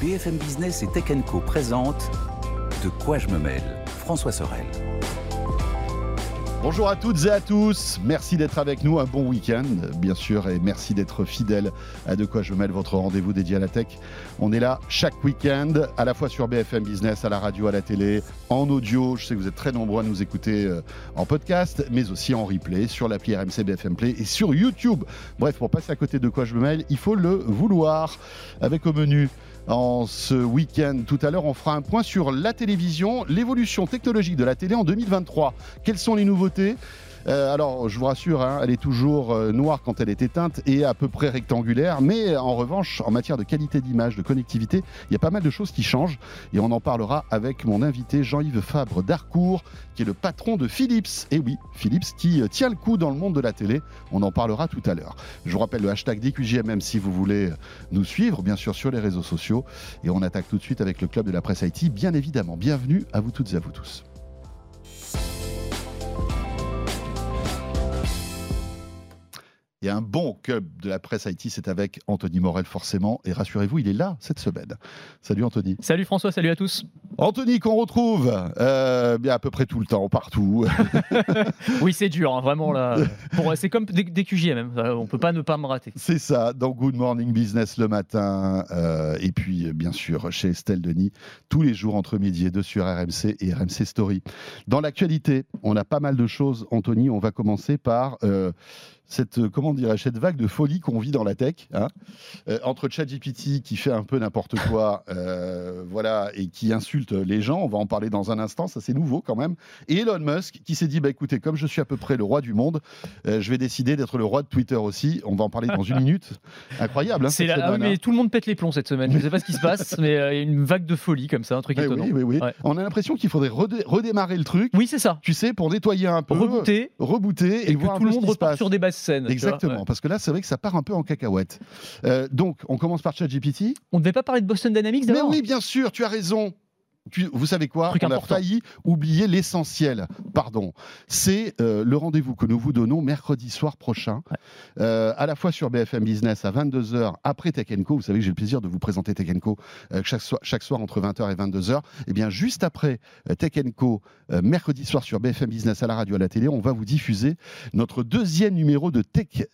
BFM Business et Tech Co présente De quoi je me mêle François Sorel. Bonjour à toutes et à tous, merci d'être avec nous, un bon week-end bien sûr et merci d'être fidèle à De quoi je mêle votre rendez-vous dédié à la tech. On est là chaque week-end, à la fois sur BFM Business, à la radio, à la télé, en audio, je sais que vous êtes très nombreux à nous écouter euh, en podcast, mais aussi en replay sur l'appli RMC BFM Play et sur YouTube. Bref, pour passer à côté de quoi je me mêle, il faut le vouloir avec au menu en ce week-end. Tout à l'heure, on fera un point sur la télévision, l'évolution technologique de la télé en 2023. Quelles sont les nouveautés? Euh, alors, je vous rassure, hein, elle est toujours euh, noire quand elle est éteinte et à peu près rectangulaire. Mais en revanche, en matière de qualité d'image, de connectivité, il y a pas mal de choses qui changent. Et on en parlera avec mon invité Jean-Yves Fabre d'Arcourt, qui est le patron de Philips. Et oui, Philips qui euh, tient le coup dans le monde de la télé. On en parlera tout à l'heure. Je vous rappelle le hashtag DQJMM si vous voulez nous suivre, bien sûr, sur les réseaux sociaux. Et on attaque tout de suite avec le club de la presse IT, bien évidemment. Bienvenue à vous toutes et à vous tous. Et un bon club de la presse IT, c'est avec Anthony Morel forcément. Et rassurez-vous, il est là cette semaine. Salut Anthony. Salut François, salut à tous. Anthony qu'on retrouve euh, bien à peu près tout le temps, partout. oui, c'est dur, hein, vraiment là. C'est comme des, des QG même. Euh, on peut pas ne pas me rater. C'est ça. Dans Good Morning Business le matin, euh, et puis bien sûr chez Estelle Denis tous les jours entre midi et deux sur RMC et RMC Story. Dans l'actualité, on a pas mal de choses. Anthony, on va commencer par cette, euh, comment dirais cette vague de folie qu'on vit dans la tech, hein. euh, entre ChatGPT qui fait un peu n'importe quoi, euh, voilà, et qui insulte les gens, on va en parler dans un instant, ça c'est nouveau quand même, et Elon Musk qui s'est dit, bah écoutez, comme je suis à peu près le roi du monde, je vais décider d'être le roi de Twitter aussi, on va en parler dans une minute, incroyable. Hein, c'est ah mais hein. tout le monde pète les plombs cette semaine, je ne sais pas ce qui se passe, mais il y a une vague de folie comme ça, un truc étonnant. Oui, oui, oui. On a l'impression qu'il faudrait redémarrer le truc. Oui, c'est ça. Tu sais, pour nettoyer un peu, rebooter, rebooter et, que tout le monde repart sur des bases Exactement, parce que là, c'est vrai que ça part un peu en cacahuète. Euh, donc, on commence par ChatGPT. On ne devait pas parler de Boston Dynamics d'abord Mais oui, bien sûr, tu as raison vous savez quoi On a failli oublier l'essentiel. Pardon. C'est euh, le rendez-vous que nous vous donnons mercredi soir prochain, euh, à la fois sur BFM Business à 22h après Tech Co. Vous savez que j'ai le plaisir de vous présenter Tech Co euh, chaque, soir, chaque soir entre 20h et 22h. Et eh bien, juste après Tech Co, mercredi soir sur BFM Business à la radio, à la télé, on va vous diffuser notre deuxième numéro de Tech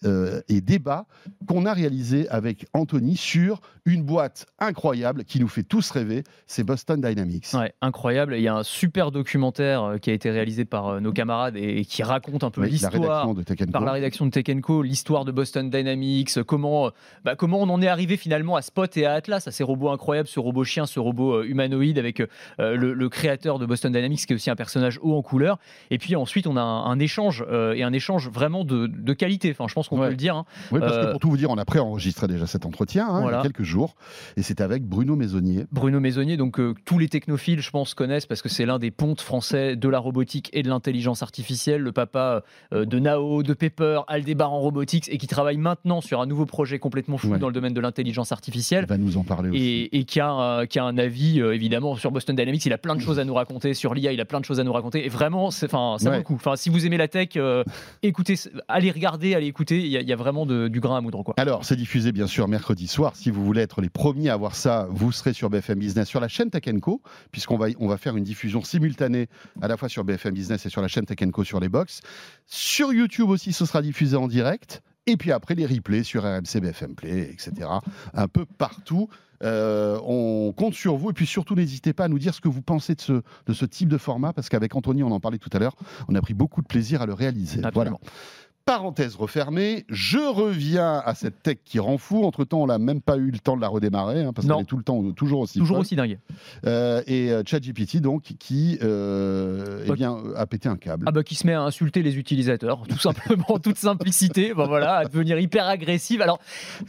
et débat qu'on a réalisé avec Anthony sur une boîte incroyable qui nous fait tous rêver. C'est Boston Dynamics. Ouais, incroyable. Il y a un super documentaire euh, qui a été réalisé par euh, nos camarades et, qui raconte un peu l'histoire par la rédaction de Tech Co, l'histoire de Boston Dynamics, comment, euh, bah, comment on en est arrivé finalement à Spot et à Atlas, à ces robots incroyables, ce robot chien, ce robot humanoïde avec le, créateur de Boston Dynamics qui est aussi un personnage haut en couleur. Et puis ensuite, on a un, échange et un échange vraiment de, qualité. Enfin, je pense qu'on peut le dire. Hein. Oui, parce que pour tout vous dire, on a préenregistré déjà cet entretien hein, il y a quelques jours et c'est avec Bruno Maisonnier. Bruno Maisonnier, donc tous les technologies je pense, connaissent parce que c'est l'un des pontes français de la robotique et de l'intelligence artificielle. Le papa euh, de Nao, de Pepper, Aldebaran Robotics et qui travaille maintenant sur un nouveau projet complètement fou dans le domaine de l'intelligence artificielle. Il va nous en parler aussi. Et, qui, a, qui a un avis, euh, évidemment, sur Boston Dynamics. Il a plein de choses à nous raconter. Sur l'IA, il a plein de choses à nous raconter. Et vraiment, ça vaut le coup. Enfin, si vous aimez la tech, euh, écoutez, allez regarder, allez écouter. Il y, a vraiment du grain à moudre. Quoi. Alors, c'est diffusé bien sûr mercredi soir. Si vous voulez être les premiers à voir ça, vous serez sur BFM Business, sur la chaîne Tech Co puisqu'on va, on va faire une diffusion simultanée à la fois sur BFM Business et sur la chaîne Tech Co sur les box. Sur YouTube aussi, ce sera diffusé en direct. Et puis après, les replays sur RMC, BFM Play, etc. Un peu partout. Euh, on compte sur vous. Et puis surtout, n'hésitez pas à nous dire ce que vous pensez de ce, de ce type de format, parce qu'avec Anthony, on en parlait tout à l'heure, on a pris beaucoup de plaisir à le réaliser. Voilà. Parenthèse refermée, je reviens à cette tech qui rend fou. Entre-temps, on n'a même pas eu le temps de la redémarrer, hein, parce qu'elle est tout le temps toujours aussi Toujours aussi dingue. Euh, et euh, ChatGPT, donc, qui euh, eh bah, bien, a pété un câble. Ah bah, qui se met à insulter les utilisateurs, tout simplement, en toute simplicité, bah, voilà, à devenir hyper agressive. Alors,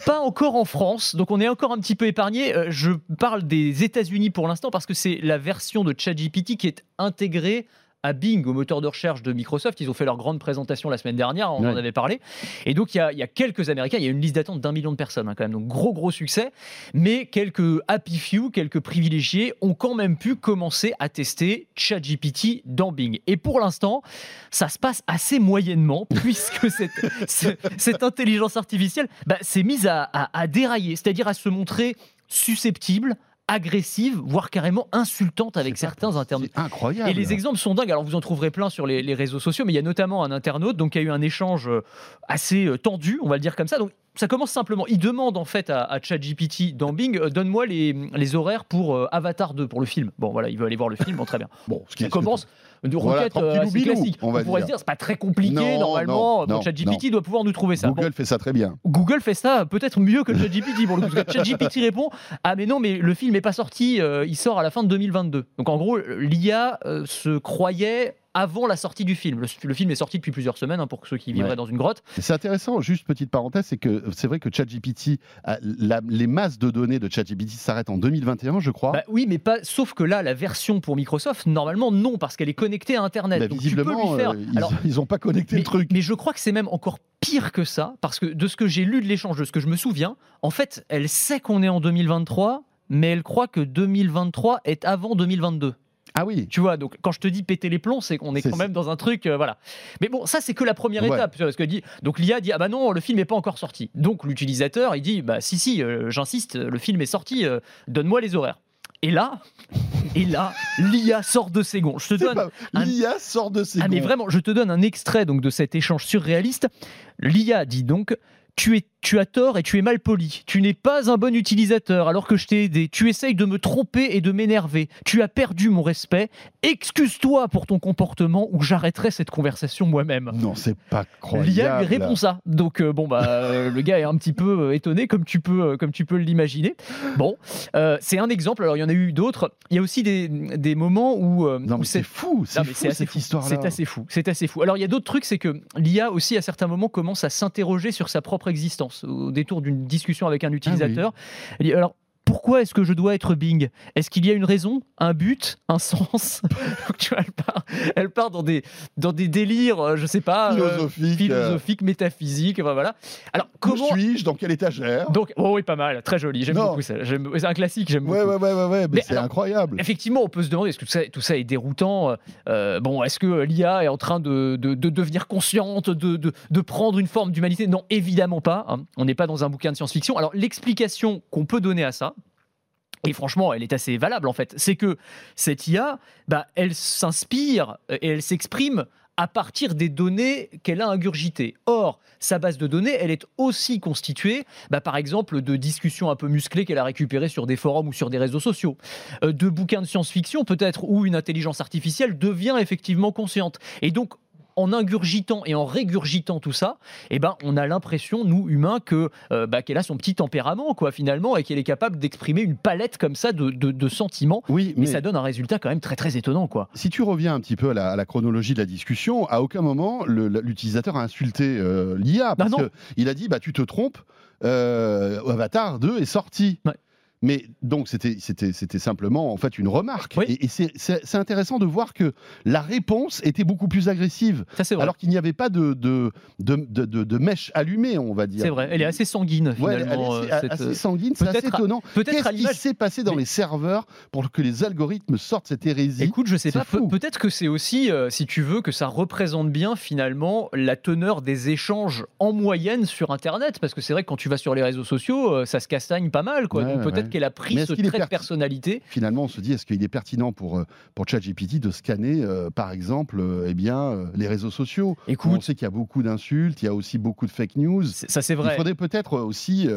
pas encore en France, donc on est encore un petit peu épargné. je parle des États-Unis pour l'instant, parce que c'est la version de ChatGPT qui est intégrée à Bing, au moteur de recherche de Microsoft. Ils ont fait leur grande présentation la semaine dernière, on en avait parlé. Et donc, il y, a, quelques Américains, il y a une liste d'attente d'un million de personnes, hein, quand même. Donc, gros, gros succès. Mais quelques happy few, quelques privilégiés ont quand même pu commencer à tester ChatGPT dans Bing. Et pour l'instant, ça se passe assez moyennement, puisque cette, cette, intelligence artificielle bah, s'est mise à, à dérailler, c'est-à-dire à se montrer susceptible agressive, voire carrément insultante avec certains internautes. Incroyable. Et les exemples sont dingues. Alors vous en trouverez plein sur les, les réseaux sociaux, mais il y a notamment un internaute donc qui a eu un échange euh, assez euh, tendu, on va le dire comme ça. Donc ça commence simplement. Il demande en fait à, à ChatGPT dans Bing, euh, donne-moi les, les horaires pour euh, Avatar 2 pour le film. Bon voilà, il veut aller voir le film, bon très bien. Bon, ce qui Ça commence de Voilà, requête euh, assez bilou, classique. on va pourrait dire. se dire c'est pas très compliqué Non, normalement. non, donc non, ChatGPT doit pouvoir nous trouver ça. Bon, Google fait ça très bien. Google fait ça peut-être mieux que ChatGPT pour le coup. ChatGPT répond Ah, mais non, mais le film n'est pas sorti, euh, il sort à la fin de 2022. Donc en gros, l'IA euh, se croyait avant la sortie du film. Le, le film est sorti depuis plusieurs semaines hein, pour ceux qui vivraient Ouais. dans une grotte. C'est intéressant, juste petite parenthèse, c'est que c'est vrai que ChatGPT, les masses de données de ChatGPT s'arrêtent en 2021, je crois. Bah oui, mais pas. Sauf que là, la version pour Microsoft, normalement, non, parce qu'elle est connectée à Internet. Bah, Donc tu peux visiblement, lui faire. euh, ils, Alors, ils ont pas connecté mais, le truc. mais je crois que c'est même encore pire que ça, parce que de ce que j'ai lu de l'échange, de ce que je me souviens, en fait, elle sait qu'on est en 2023, mais elle croit que 2023 est avant 2022. Ah oui, Tu vois, donc quand je te dis péter les plombs, c'est qu'on est quand même dans un truc, euh, voilà. Mais bon, ça c'est que la première Ouais. étape, parce que dit, donc l'IA dit ah bah non, le film n'est pas encore sorti. Donc l'utilisateur il dit bah si si, euh, j'insiste, le film est sorti, euh, donne-moi les horaires. Et là, et là, l'IA sort de ses gonds. Je te donne pas- un- l'IA sort de ses ah mais gonds. vraiment, je te donne un extrait donc de cet échange surréaliste. L'IA dit donc tu, es, tu as tort et tu es mal poli. Tu n'es pas un bon utilisateur alors que je t'ai aidé. Tu essayes de me tromper et de m'énerver. Tu as perdu mon respect. Excuse-toi pour ton comportement ou j'arrêterai cette conversation moi-même. Non, c'est pas croyable. L'IA lui répond ça. Donc euh, bon bah euh, le gars est un petit peu euh, étonné comme tu peux euh, comme tu peux l'imaginer. Bon, c'est un exemple. Alors il y en a eu d'autres. Il y a aussi des, des moments où, Non, où c'est fou, c'est assez cette fou. histoire-là. C'est assez fou. C'est assez fou. Alors il y a d'autres trucs, c'est que l'IA aussi à certains moments commence à s'interroger sur sa propre existence au détour d'une discussion avec un utilisateur. Dit, Alors pourquoi est-ce que je dois être Bing? Est-ce qu'il y a une raison, un but, un sens? Donc, tu vois, elle, part, elle part dans des dans des délires, euh, je sais pas, euh, Philosophique. euh, philosophiques, métaphysiques. enfin, Voilà. Alors Où comment suis-je? Dans quelle étagère? Donc, oh oui, pas mal, très joli. J'aime beaucoup ça. C'est un classique, j'aime Ouais, beaucoup. ouais, ouais, ouais, ouais, mais Mais c'est incroyable. Effectivement, on peut se demander est-ce que tout ça, tout ça est déroutant euh, Bon, est-ce que l'IA est en train de, de- de devenir consciente, de, de- de prendre une forme d'humanité? Non, évidemment pas. hein. On n'est pas dans un bouquin de science-fiction. Alors, l'explication qu'on peut donner à ça, et franchement, elle est assez valable en fait, c'est que cette IA, bah, elle s'inspire et elle s'exprime à partir des données qu'elle a ingurgitées. Or, sa base de données, elle est aussi constituée, bah, par exemple, de discussions un peu musclées qu'elle a récupérées sur des forums ou sur des réseaux sociaux, euh, de bouquins de science-fiction peut-être, où une intelligence artificielle devient effectivement consciente. Et donc, en ingurgitant et en régurgitant tout ça, eh ben, on a l'impression, nous humains, que euh, bah, qu'elle a son petit tempérament, quoi, finalement, et qu'elle est capable d'exprimer une palette comme ça de, de- de sentiments. Oui, Mais ça donne un résultat quand même très très étonnant, quoi. si tu reviens un petit peu à la, à la chronologie de la discussion, à aucun moment l'utilisateur a insulté euh, l'IA parce Bah non. qu'il a dit bah tu te trompes, euh, Avatar 2 est sorti. Ouais. Mais donc c'était simplement en fait une remarque. Oui. Et, et c'est- intéressant de voir que la réponse était beaucoup plus agressive, Ça alors qu'il n'y avait pas de de, de, de, de- de mèche allumée, on va dire. C'est vrai. Elle est assez sanguine Ouais, elle est finalement. assez, euh, cette, assez euh, sanguine, c'est assez étonnant. Qu'est-ce qui s'est passé dans Mais- les serveurs pour que les algorithmes sortent cette hérésie? Écoute, je sais C'est pas. Peut-être que c'est aussi, euh, si tu veux, que ça représente bien finalement la teneur des échanges en moyenne sur Internet, parce que c'est vrai que quand tu vas sur les réseaux sociaux, euh, ça se castagne pas mal, quoi. Ouais, Donc peut-être ouais. Qu'elle a pris ce trait de personnalité. finalement, on se dit, est-ce qu'il est pertinent pour, euh, pour ChatGPT de scanner, euh, par exemple, euh, eh bien, euh, les réseaux sociaux? On Écoute, sait qu'il y a beaucoup d'insultes, il y a aussi beaucoup de fake news. ça c'est Il vrai. faudrait peut-être aussi,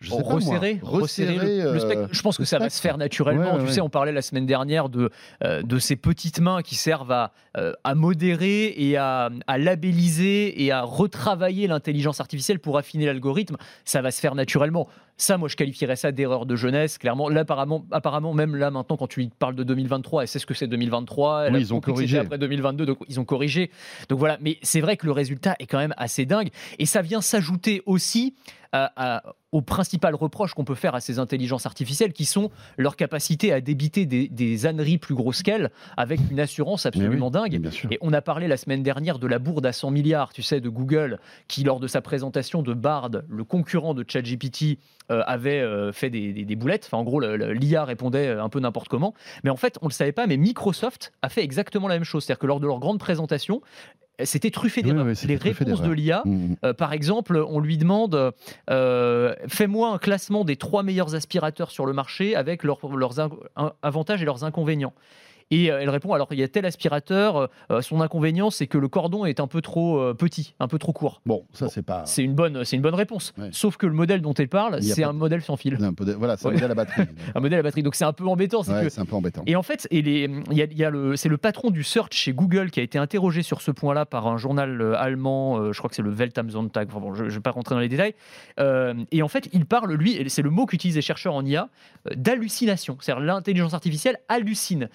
je sais pas moi, resserrer, resserrer le- le, euh, spectre. Je pense que ça va spectre. se faire naturellement. Ouais, ouais, tu sais, on parlait la semaine dernière de, euh, de ces petites mains qui servent à, euh, à modérer et à, à labelliser et à retravailler l'intelligence artificielle pour affiner l'algorithme. Ça va se faire naturellement. Ça, moi, je qualifierais ça d'erreur de jeunesse, clairement. Là, apparemment, apparemment, même là, maintenant, quand tu parles de 2023, elle sait ce que c'est 2023. Elle Oui, a ils ont corrigé. après 2022, donc ils ont corrigé. Donc voilà, mais c'est vrai que le résultat est quand même assez dingue. Et ça vient s'ajouter aussi à- à- aux principales reproches qu'on peut faire à ces intelligences artificielles, qui sont leur capacité à débiter des, des âneries plus grosses qu'elles, avec une assurance absolument oui, dingue. Et on a parlé la semaine dernière de la bourde à 100 milliards, tu sais, de Google, qui lors de sa présentation de Bard, le concurrent de ChatGPT, euh, avait euh, fait des, des- des boulettes. Enfin, en gros, l'IA répondait euh, un peu n'importe comment. Mais en fait, on ne le savait pas, mais Microsoft a fait exactement la même chose. C'est-à-dire que lors de leur grande présentation, c'était truffé Oui, d'erreurs. oui, c'était les réponses de l'IA, Mhm. euh, par exemple, on lui demande euh, fais-moi un classement des trois meilleurs aspirateurs sur le marché avec leurs, leurs in- in- avantages et leurs inconvénients. Et euh, elle répond alors il y a tel aspirateur, euh, son inconvénient c'est que le cordon est un peu trop euh, petit, un peu trop court. Bon, ça Bon, c'est pas. C'est une bonne, c'est une bonne réponse. Ouais. Sauf que le modèle dont elle parle, c'est un de- modèle sans fil, un de- Voilà, Ouais. me dit la batterie. un modèle à batterie. Donc c'est un peu embêtant. c'est Ouais, que c'est un peu embêtant. et en fait, et les- il y a, il y a le, c'est le patron du search chez Google qui a été interrogé sur ce point-là par un journal euh, allemand, euh, je crois que c'est le Welt am Sonntag, enfin bon, je ne vais pas rentrer dans les détails. Euh, et en fait, il parle, lui, c'est le mot qu'utilisent les chercheurs en IA, euh, d'hallucination. C'est-à-dire l'intelligence artificielle hallucine.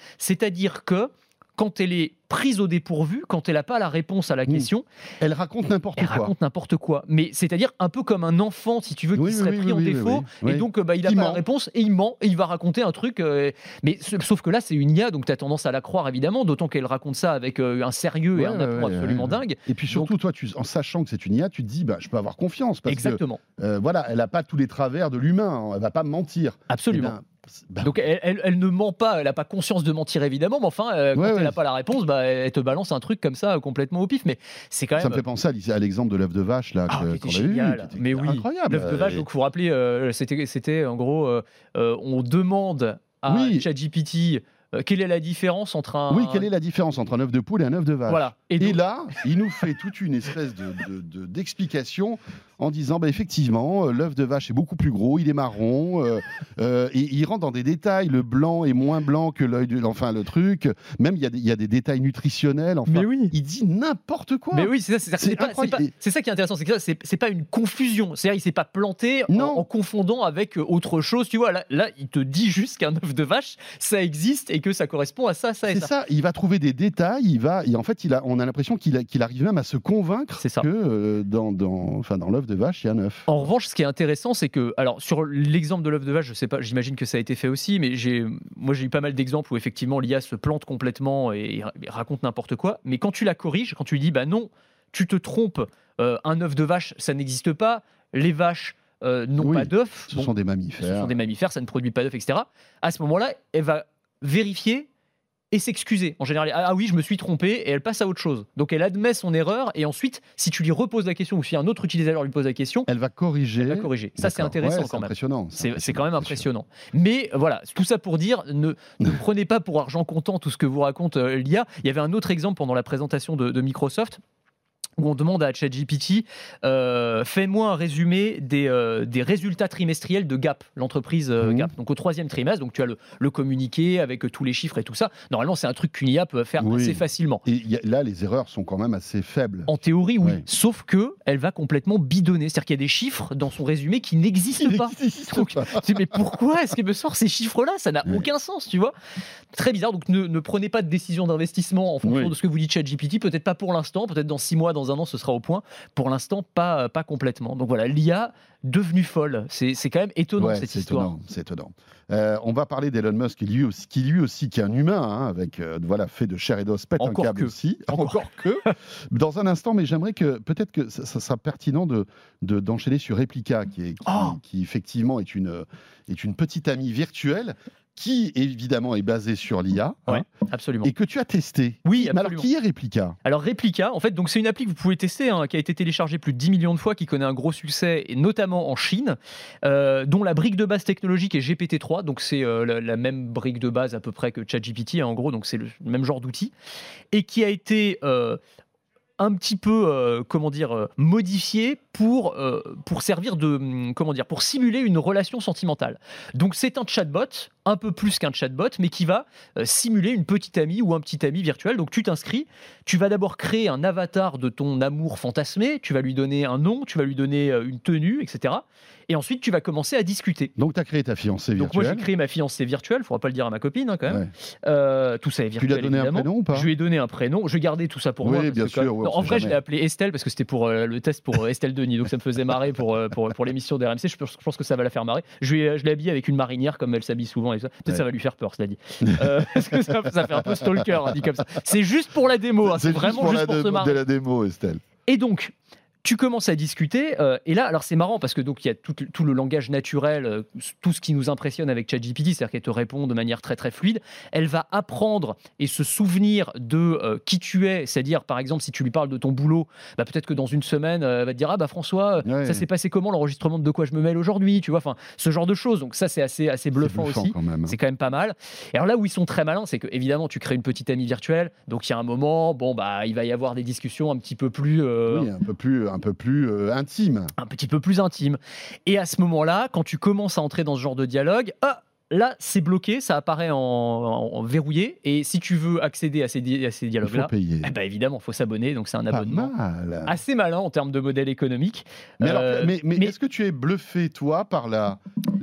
C'est-à-dire que quand elle est prise au dépourvu, quand elle n'a pas la réponse à la Mmh. question, Elle raconte n'importe elle quoi. raconte n'importe quoi. Mais c'est-à-dire un peu comme un enfant, si tu veux, qui Oui, serait oui, pris oui, en défaut. Et donc, euh, bah, il n'a pas la réponse et il ment et il va raconter un truc. euh, mais sauf que là, c'est une IA, donc tu as tendance à la croire évidemment, d'autant qu'elle raconte ça avec euh, un sérieux et un aplomb ouais, absolument ouais. dingue. Et puis surtout, toi, tu, en sachant que c'est une IA, tu te dis, bah, je peux avoir confiance parce Exactement, que euh, voilà, elle n'a pas tous les travers de l'humain. Elle va pas me mentir. absolument. Ben, bah, donc elle, elle- elle ne ment pas, elle n'a pas conscience de mentir évidemment, mais enfin, euh, quand Ouais, elle ouais. n'a pas la réponse, bah, elle te balance un truc comme ça euh, complètement au pif. Mais c'est quand même. ça me fait penser à, l'exemple de l'œuf de vache là Ah, que- était génial. qui était Mais oui, incroyable. L'œuf de vache, Et- donc vous vous rappelez, euh, c'était, en gros, euh, on demande à Oui. ChatGPT quelle est la différence entre un. Oui, quelle est la différence entre un œuf de poule et un œuf de vache? Voilà. Et là, il nous fait toute une espèce de, de- de- d'explication en disant bah, effectivement, euh, l'œuf de vache est beaucoup plus gros, il est marron, euh, euh, et il rentre dans des détails. Le blanc est moins blanc que l'œil, du- enfin le truc. Même il y, a des- il y a des détails nutritionnels. Enfin, Mais oui. il dit n'importe quoi. Mais oui, c'est ça, c'est ça, C'est ça qui est intéressant, c'est que ça, c'est c'est pas une confusion. C'est-à-dire, il s'est pas planté en, Non. en confondant avec autre chose. Tu vois, là, là, il te dit juste qu'un œuf de vache, ça existe et que ça correspond à ça, ça et C'est ça. ça, il va trouver des détails, il va, et en fait, il a, on a l'impression qu'il a- qu'il arrive même à se convaincre C'est ça. que euh, dans, dans, enfin, dans l'œuf de vache, il y a un œuf. En revanche, ce qui est intéressant, c'est que, alors sur l'exemple de l'œuf de vache, je sais pas, j'imagine que ça a été fait aussi, mais j'ai, moi j'ai eu pas mal d'exemples où effectivement l'IA se plante complètement et, et raconte n'importe quoi. Mais quand tu la corriges, quand tu lui dis, bah non, tu te trompes, euh, un œuf de vache, ça n'existe pas, les vaches euh, n'ont Oui, pas d'œufs. Ce Bon, sont des ce mammifères. sont des mammifères, ça ne produit pas d'œufs, etc. À ce moment-là, elle va vérifier et s'excuser. En général, ah ah oui, je me suis trompé, et elle passe à autre chose. Donc elle admet son erreur, et ensuite, si tu lui reposes la question, ou si un autre utilisateur lui pose la question, Elle va corriger. elle va corriger. Ça, c'est intéressant Ouais, quand même. Impressionnant. C'est c'est quand même impressionnant. Mais voilà, tout ça pour dire, ne, ne prenez pas pour argent comptant tout ce que vous raconte euh, l'IA. Il y avait un autre exemple pendant la présentation de, de Microsoft où on demande à ChatGPT euh, fais-moi un résumé des, euh, des résultats trimestriels de Gap, l'entreprise euh, Mhm. Gap. Donc au troisième trimestre, donc tu as le, le communiqué avec euh, tous les chiffres et tout ça. Normalement, c'est un truc qu'une IA peut faire Oui. assez facilement. Et a- là, les erreurs sont quand même assez faibles. En théorie, oui. Sauf que elle va complètement bidonner. C'est-à-dire qu'il y a des chiffres dans son résumé qui n'existent pas. Donc, mais pourquoi est-ce qu'il me sort ces chiffres-là Ça n'a Oui. aucun sens, tu vois? Très bizarre. Donc ne, ne prenez pas de décision d'investissement en fonction de ce que vous dit ChatGPT. Peut-être pas pour l'instant. Peut-être dans six mois, dans un an, ce sera au point. Pour l'instant, pas, pas complètement. Donc voilà, l'IA devenue folle. C'est c'est quand même étonnant Ouais, cette histoire. c'est étonnant. Euh, on va parler d'Elon Musk, qui lui aussi, qui lui aussi, qui est un humain, hein, avec euh, voilà, fait de chair et d'os, pète Encore un câble que. aussi, Encore. encore que. Dans un instant, mais j'aimerais que peut-être que ça, ça sera pertinent de de- d'enchaîner sur Replica, qui est qui, Oh. qui, effectivement est une est une petite amie virtuelle qui évidemment est basée sur l'IA hein, Ouais, absolument. et que tu as testé. Oui, Mais alors absolument. qui est Replica? Alors Replica, en fait, donc c'est une appli que vous pouvez tester, hein, qui a été téléchargée plus de 10 millions de fois, qui connaît un gros succès, et notamment en Chine, euh, dont la brique de base technologique est GPT-3, donc c'est euh, la, la même brique de base à peu près que ChatGPT, hein, en gros, donc c'est le même genre d'outil, et qui a été euh, un petit peu, euh, comment dire, euh, modifié pour, euh, pour servir de, hum, comment dire, pour simuler une relation sentimentale. Donc c'est un chatbot, un peu plus qu'un chatbot, mais qui va simuler une petite amie ou un petit ami virtuel. Donc tu t'inscris, tu vas d'abord créer un avatar de ton amour fantasmé, tu vas lui donner un nom, tu vas lui donner une tenue, etc. Et ensuite tu vas commencer à discuter. Donc tu as créé ta fiancée Donc moi virtuelle. j'ai créé ma fiancée virtuelle, il faudra pas le dire à ma copine hein, quand même. Ouais. Euh, tout ça est Tu virtuel. lui as donné un prénom ou pas Je lui ai donné un prénom. Je gardais tout ça pour Oui, moi. bien sûr, ouais, Non, on en vrai, je l'ai appelé Estelle parce que c'était pour euh, le test pour euh, Estelle Denis. Donc ça me faisait marrer pour, pour, pour l'émission d'RMC. Je, pense- je pense que ça va la faire marrer. Je, lui ai- je l'ai habillée avec une marinière comme elle s'habille souvent. et ça. Peut-être Ouais. ça va lui faire peur, cela dit. Euh, parce que ça, ça fait un peu stalker, hein, dit comme ça. C'est juste pour la démo. hein, C'est juste vraiment pour juste la, pour se dé- marrer. de la démo, Estelle. Et donc, tu commences à discuter, euh, et là, alors c'est marrant parce que donc il y a tout, tout le langage naturel, euh, tout ce qui nous impressionne avec ChatGPT, c'est-à-dire qu'elle te répond de manière très très fluide. Elle va apprendre et se souvenir de euh, qui tu es, c'est-à-dire par exemple si tu lui parles de ton boulot, bah, peut-être que dans une semaine, elle va te dire ah bah François, Ouais. ça s'est passé comment l'enregistrement de de quoi je me mêle aujourd'hui, tu vois, enfin ce genre de choses. Donc ça c'est assez assez bluffant, aussi. hein. C'est quand même pas mal. Et alors là où ils sont très malins, c'est que évidemment tu crées une petite amie virtuelle, donc il y a un moment, bon bah il va y avoir des discussions un petit peu plus Oui, un peu plus, un peu plus euh, intime. un petit peu plus intime. Et à ce moment-là, quand tu commences à entrer dans ce genre de dialogue, ah, là, c'est bloqué, ça apparaît en, en- en verrouillé. Et si tu veux accéder à ces, di- dialogues-là, eh ben, évidemment, il faut s'abonner. Donc c'est un Pas abonnement mal. assez malin en termes de modèle économique. Mais, Euh, mais, mais mais- est-ce que tu es bluffé, toi, par la,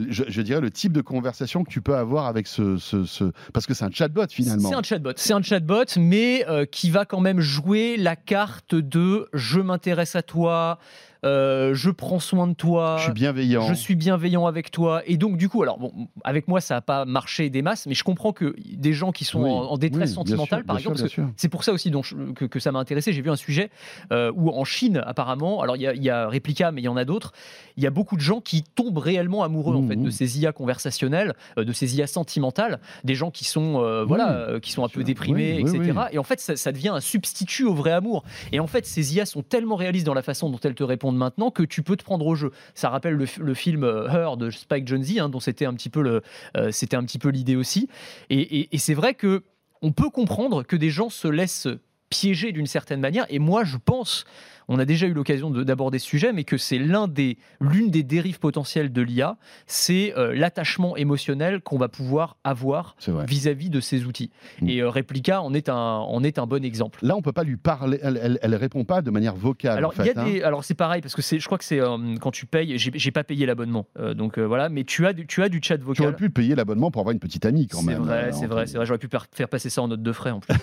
je, je dirais, le type de conversation que tu peux avoir avec ce, ce, ce- parce que c'est un chatbot finalement. C'est un chatbot. C'est un chatbot, mais euh, qui va quand même jouer la carte de je m'intéresse à toi, euh, je prends soin de toi. Je suis bienveillant. Je suis bienveillant avec toi. Et donc, du coup, alors, bon, avec moi, ça n'a pas marché des masses, mais je comprends que des gens qui sont Oui, en, en détresse oui, sentimentale, sûr, par exemple, c'est pour ça aussi dont je- que, que ça m'a intéressé. J'ai vu un sujet euh, où en Chine, apparemment, alors il y a, y a Replica, mais il y en a d'autres, il y a beaucoup de gens qui tombent réellement amoureux en fait de ces IA conversationnelles, euh, de ces IA sentimentales, des gens qui sont voilà, qui sont un peu sûr. déprimés, etc. Et en fait, ça, ça devient un substitut au vrai amour. Et en fait, ces IA sont tellement réalistes dans la façon dont elles te répondent maintenant que tu peux te prendre au jeu. Ça rappelle le, film euh, Her de Spike Jonze, hein, dont c'était un petit peu euh, c'était un petit peu l'idée aussi. Et c'est vrai que on peut comprendre que des gens se laissent piéger d'une certaine manière. Et moi, je pense, on a déjà eu l'occasion de- d'aborder ce sujet, mais que c'est l'un des, l'une des dérives potentielles de l'IA, c'est euh, l'attachement émotionnel qu'on va pouvoir avoir vis-à-vis de ces outils. Mm. Et euh, Replica en est un, en est un bon exemple. Là, on peut pas lui parler. Elle, elle répond pas de manière vocale. Alors, en fait, hein. alors c'est pareil parce que je crois que c'est euh, quand tu payes. J'ai, pas payé l'abonnement, euh, donc voilà. Mais tu as, du, tu as du chat Tu vocal. aurais pu payer l'abonnement pour avoir une petite amie quand même. c'est vrai, c'est vrai. J'aurais pu faire passer ça en note de frais en plus.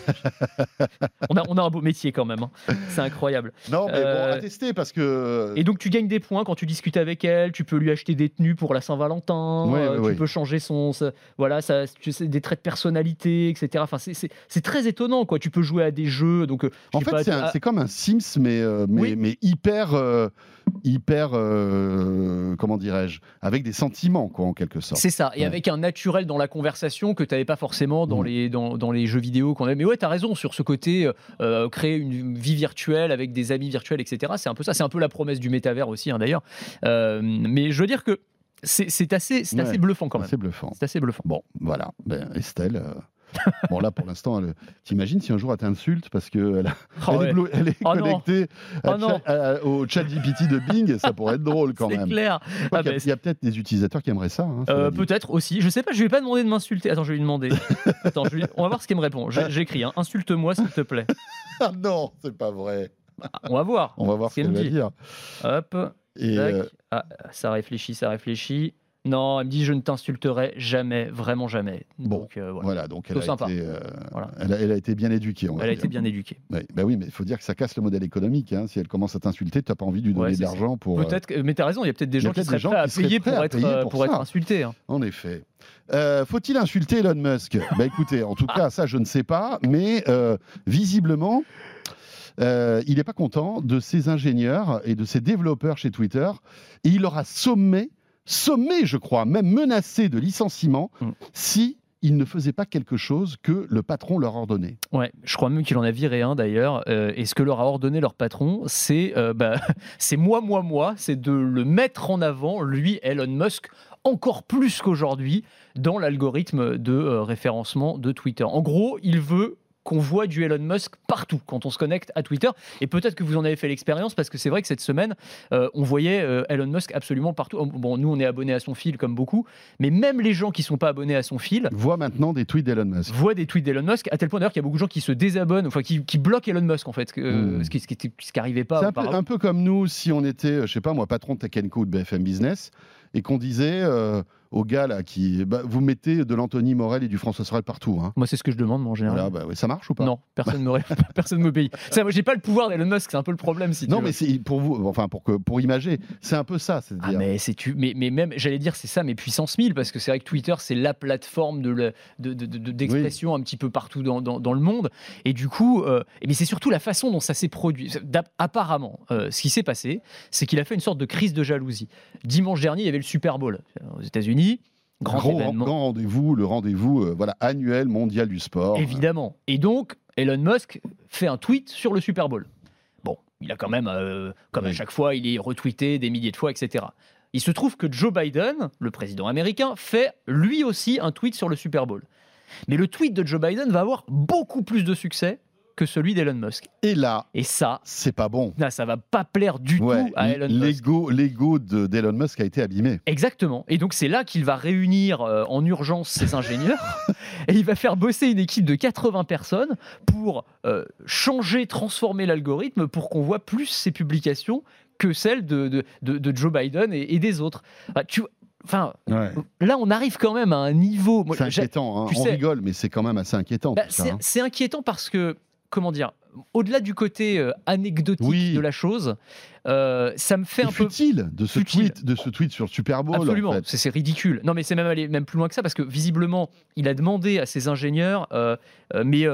on, a, on a un beau métier quand même. hein. C'est incroyable. Non, mais Euh, bon, à tester parce que. Et donc tu gagnes des points quand tu discutes avec elle. Tu peux lui acheter des tenues pour la Saint-Valentin. Ouais, euh, tu ouais. peux changer son, voilà, ça, des traits de personnalité, etc. Enfin, c'est, très étonnant, quoi. Tu peux jouer à des jeux. Donc, euh, En fait, c'est ah, c'est comme un Sims, mais, euh, mais, Oui. mais hyper, euh, hyper, euh, comment dirais-je, avec des sentiments, quoi, en quelque sorte. C'est ça, et Ouais. avec un naturel dans la conversation que tu n'avais pas forcément dans, Mm. les, dans, dans les jeux vidéo qu'on a. Mais ouais, tu as raison sur ce côté, euh, créer une vie virtuelle avec des amis virtuels, etc. C'est un peu ça, c'est un peu la promesse du métavers aussi, hein, d'ailleurs. Euh, mais je veux dire que c'est assez, c'est Ouais. assez bluffant quand même. C'est bluffant. C'est assez bluffant. Bon, voilà. Ben, Estelle. bon, là, pour l'instant, elle- t'imagines si un jour elle t'insulte parce qu'elle Oh, elle, ouais. est blo- elle est Oh connectée Oh à- au chat GPT de Bing, ça pourrait être drôle quand C'est même. clair. Quoique, Ah, il y a- peut-être des utilisateurs qui aimeraient ça. hein, Euh. Peut-être aussi. Je sais pas, je vais pas demander de m'insulter. Attends, je vais lui demander. Attends, je vais- on va voir ce qu'elle me répond. Je- J'écris, hein. insulte-moi s'il te plaît. Ah non, c'est pas vrai. Ah, On va voir. On va voir ce qu'elle va dit. dire. Hop. Et, Tac. euh, Ah, ça réfléchit, ça réfléchit. Non, elle me dit je ne t'insulterai jamais, vraiment jamais. Bon, Donc euh, voilà. voilà, donc elle a, sympa. été, euh, Voilà. elle, a, elle a été bien éduquée. On Elle a dire. été bien éduquée. Ouais, bah oui, mais il faut dire que ça casse le modèle économique. hein. Si elle commence à t'insulter, tu n'as pas envie de lui donner de l'argent pour. euh, Peut-être, mais t'as raison, il y a peut-être des gens qui peut-être seraient gens prêts à qui payer prêts pour à être, payer pour pour être ça. insultés. hein. En effet. Euh, Faut-il insulter Elon Musk? Bah écoutez, en tout cas, ça je ne sais pas, mais visiblement, euh, il n'est pas content de ses ingénieurs et de ses développeurs chez Twitter, et il leur a sommé, sommé, je crois, même menacé de licenciement Mm. si ils ne faisaient pas quelque chose que le patron leur ordonnait. Ouais, je crois même qu'il en a viré un d'ailleurs. Euh, et ce que leur a ordonné leur patron, c'est euh, bah, c'est moi, moi, moi, c'est de le mettre en avant, lui, Elon Musk, encore plus qu'aujourd'hui, dans l'algorithme de euh, référencement de Twitter. En gros, il veut qu'on voit du Elon Musk partout quand on se connecte à Twitter. Et peut-être que vous en avez fait l'expérience parce que c'est vrai que cette semaine, euh, on voyait euh, Elon Musk absolument partout. Bon, nous, on est abonnés à son fil comme beaucoup, mais même les gens qui sont pas abonnés à son fil Voit maintenant des tweets d'Elon Musk. voient des tweets d'Elon Musk, à tel point d'ailleurs qu'il y a beaucoup de gens qui se désabonnent, enfin qui, qui bloquent Elon Musk en fait, Mm. ce qui ce qui était- ce qui n'arrivait pas C'est un peu, un peu comme nous si on était, euh, je sais pas moi, patron de Tech Co ou de BFM Business et qu'on disait, euh, au gars là qui. Bah, vous mettez de l'Anthony Morel et du François Sorel partout. Hein. Moi, c'est ce que je demande, moi, en général. Voilà, bah, ouais, ça marche ou pas Non, personne ne personne m'obéit. Ça, moi, j'ai pas le pouvoir d'Elon Musk, c'est un peu le problème. Si non, tu mais c'est pour vous, enfin pour que pour imager, c'est un peu ça, Ah, mais c'est tu, mais, mais même, j'allais dire, c'est ça, mais puissance 1000, parce que c'est vrai que Twitter, c'est la plateforme de le- de- de- de- d'expression un petit peu partout dans, dans- dans le monde. Et du coup, euh, mais c'est surtout la façon dont ça s'est produit. Apparemment, euh, ce qui s'est passé, c'est qu'il a fait une sorte de crise de jalousie. Dimanche dernier, il y avait le Super Bowl euh, aux États-Unis. Grand, rendez-vous, le rendez-vous euh, voilà annuel mondial du sport. Évidemment. Et donc, Elon Musk fait un tweet sur le Super Bowl. Bon, il a quand même, euh, comme à chaque fois, il est retweeté des milliers de fois, etc. Il se trouve que Joe Biden, le président américain, fait lui aussi un tweet sur le Super Bowl. Mais le tweet de Joe Biden va avoir beaucoup plus de succès que celui d'Elon Musk. Et là, Et ça, c'est pas bon. là, ça va pas plaire du Ouais, tout à Elon Musk. l'ego, l'ego de- d'Elon Musk a été abîmé. Exactement. Et donc c'est là qu'il va réunir euh, en urgence ses ingénieurs et il va faire bosser une équipe de 80 personnes pour euh, changer, transformer l'algorithme pour qu'on voit plus ses publications que celles de, de- de- de Joe Biden et, et des autres. Enfin, tu, enfin, là on arrive quand même à un niveau. c'est inquiétant. hein. tu On sais- rigole, mais c'est quand même assez inquiétant. bah, c'est hein. c'est inquiétant parce que, comment dire, au-delà du côté euh, anecdotique Oui. de la chose, euh, ça me fait un peu futile de ce Futile. tweet, de ce tweet sur le Super Bowl. en Absolument, fait. c'est ridicule. Non, mais c'est même aller même plus loin que ça parce que visiblement, il a demandé à ses ingénieurs, euh, euh, mais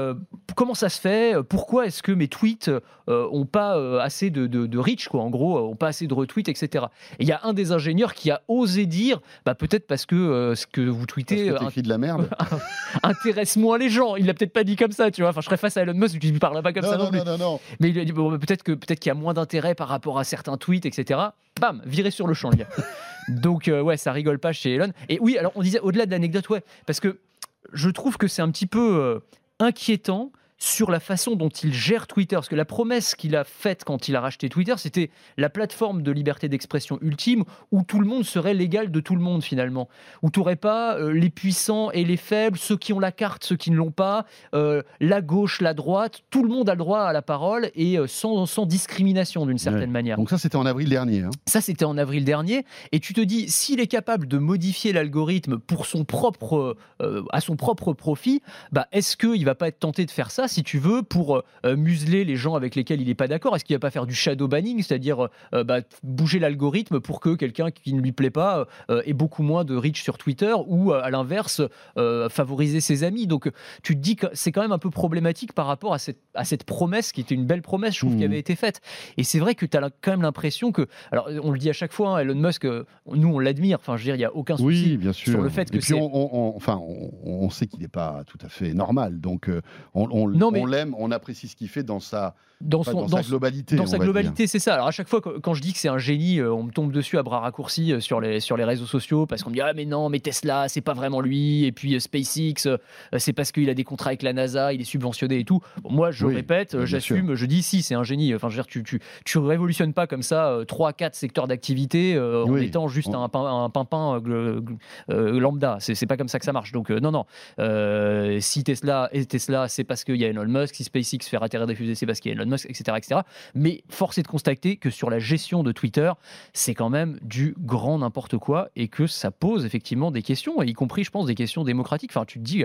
comment ça se fait? Pourquoi est-ce que mes tweets ont pas assez de, de, de reach, quoi? En gros, ont pas assez de retweets, etc. Et il y a un des ingénieurs qui a osé dire, bah peut-être parce que ce que vous tweetez que de la merde. intéresse moins les gens. Il l'a peut-être pas dit comme ça, tu vois. Enfin, je serais face à Elon Musk, je lui parlerais pas comme non, ça non, non, plus. non, non, non. Mais il a dit bon, bah, peut-être que peut-être qu'il y a moins d'intérêt par rapport à certains tweets, etc. Bam, viré sur le champ, le gars. Donc euh, ouais, ça rigole pas chez Elon. Et oui, alors on disait au-delà de l'anecdote, ouais, parce que je trouve que c'est un petit peu euh, inquiétant sur la façon dont il gère Twitter. Parce que la promesse qu'il a faite quand il a racheté Twitter, c'était la plateforme de liberté d'expression ultime où tout le monde serait l'égal de tout le monde finalement. Où tu n'aurais pas euh, les puissants et les faibles, ceux qui ont la carte, ceux qui ne l'ont pas, euh, la gauche, la droite. Tout le monde a le droit à la parole et euh, sans, sans discrimination d'une certaine Ouais. manière. Donc ça, c'était en avril dernier. hein. Ça, c'était en avril dernier. Et tu te dis, s'il est capable de modifier l'algorithme pour son propre, à son propre profit, bah, est-ce qu'il va pas être tenté de faire ça, si tu veux, pour euh, museler les gens avec lesquels il n'est pas d'accord Est-ce qu'il va pas faire du shadow banning, c'est-à-dire euh, bah, bouger l'algorithme pour que quelqu'un qui ne lui plaît pas euh, ait beaucoup moins de reach sur Twitter ou, à l'inverse, favoriser ses amis? Donc, tu te dis que c'est quand même un peu problématique par rapport à cette, à cette promesse qui était une belle promesse, je trouve, Mhm. qui avait été faite. Et c'est vrai que tu as quand même l'impression que alors, on le dit à chaque fois, hein, Elon Musk, nous, on l'admire. Enfin, je veux dire, il n'y a aucun souci. Oui, bien sûr. sur le fait que Et puis on, on- on- enfin, on, sait qu'il n'est pas tout à fait normal. Donc on, on- Non, mais- on l'aime, on apprécie ce qu'il fait dans sa, Dans, enfin, son, dans dans sa globalité. dans sa globalité, c'est ça. Alors à chaque fois, quand je dis que c'est un génie, euh, on me tombe dessus à bras raccourcis euh, sur les, sur les réseaux sociaux parce qu'on me dit ah mais non, mais Tesla, c'est pas vraiment lui. Et puis euh, SpaceX, c'est parce qu'il a des contrats avec la NASA, il est subventionné et tout. Bon, moi, je Oui, répète, j'assume, je dis si, c'est un génie. Enfin, je veux dire, tu, tu, tu révolutionnes pas comme ça euh, trois, quatre secteurs d'activité euh, en étant juste On- un, un pimpin euh, euh, lambda. C'est pas comme ça que ça marche. Donc non, non. Si Tesla est Tesla, c'est parce qu'il y a Elon Musk. Si SpaceX fait atterrir des fusées, c'est parce qu'il y a Elon Musk, etc., etc. Mais force est de constater que sur la gestion de Twitter, c'est quand même du grand n'importe quoi et que ça pose effectivement des questions, y compris, je pense, des questions démocratiques. Enfin, tu te dis,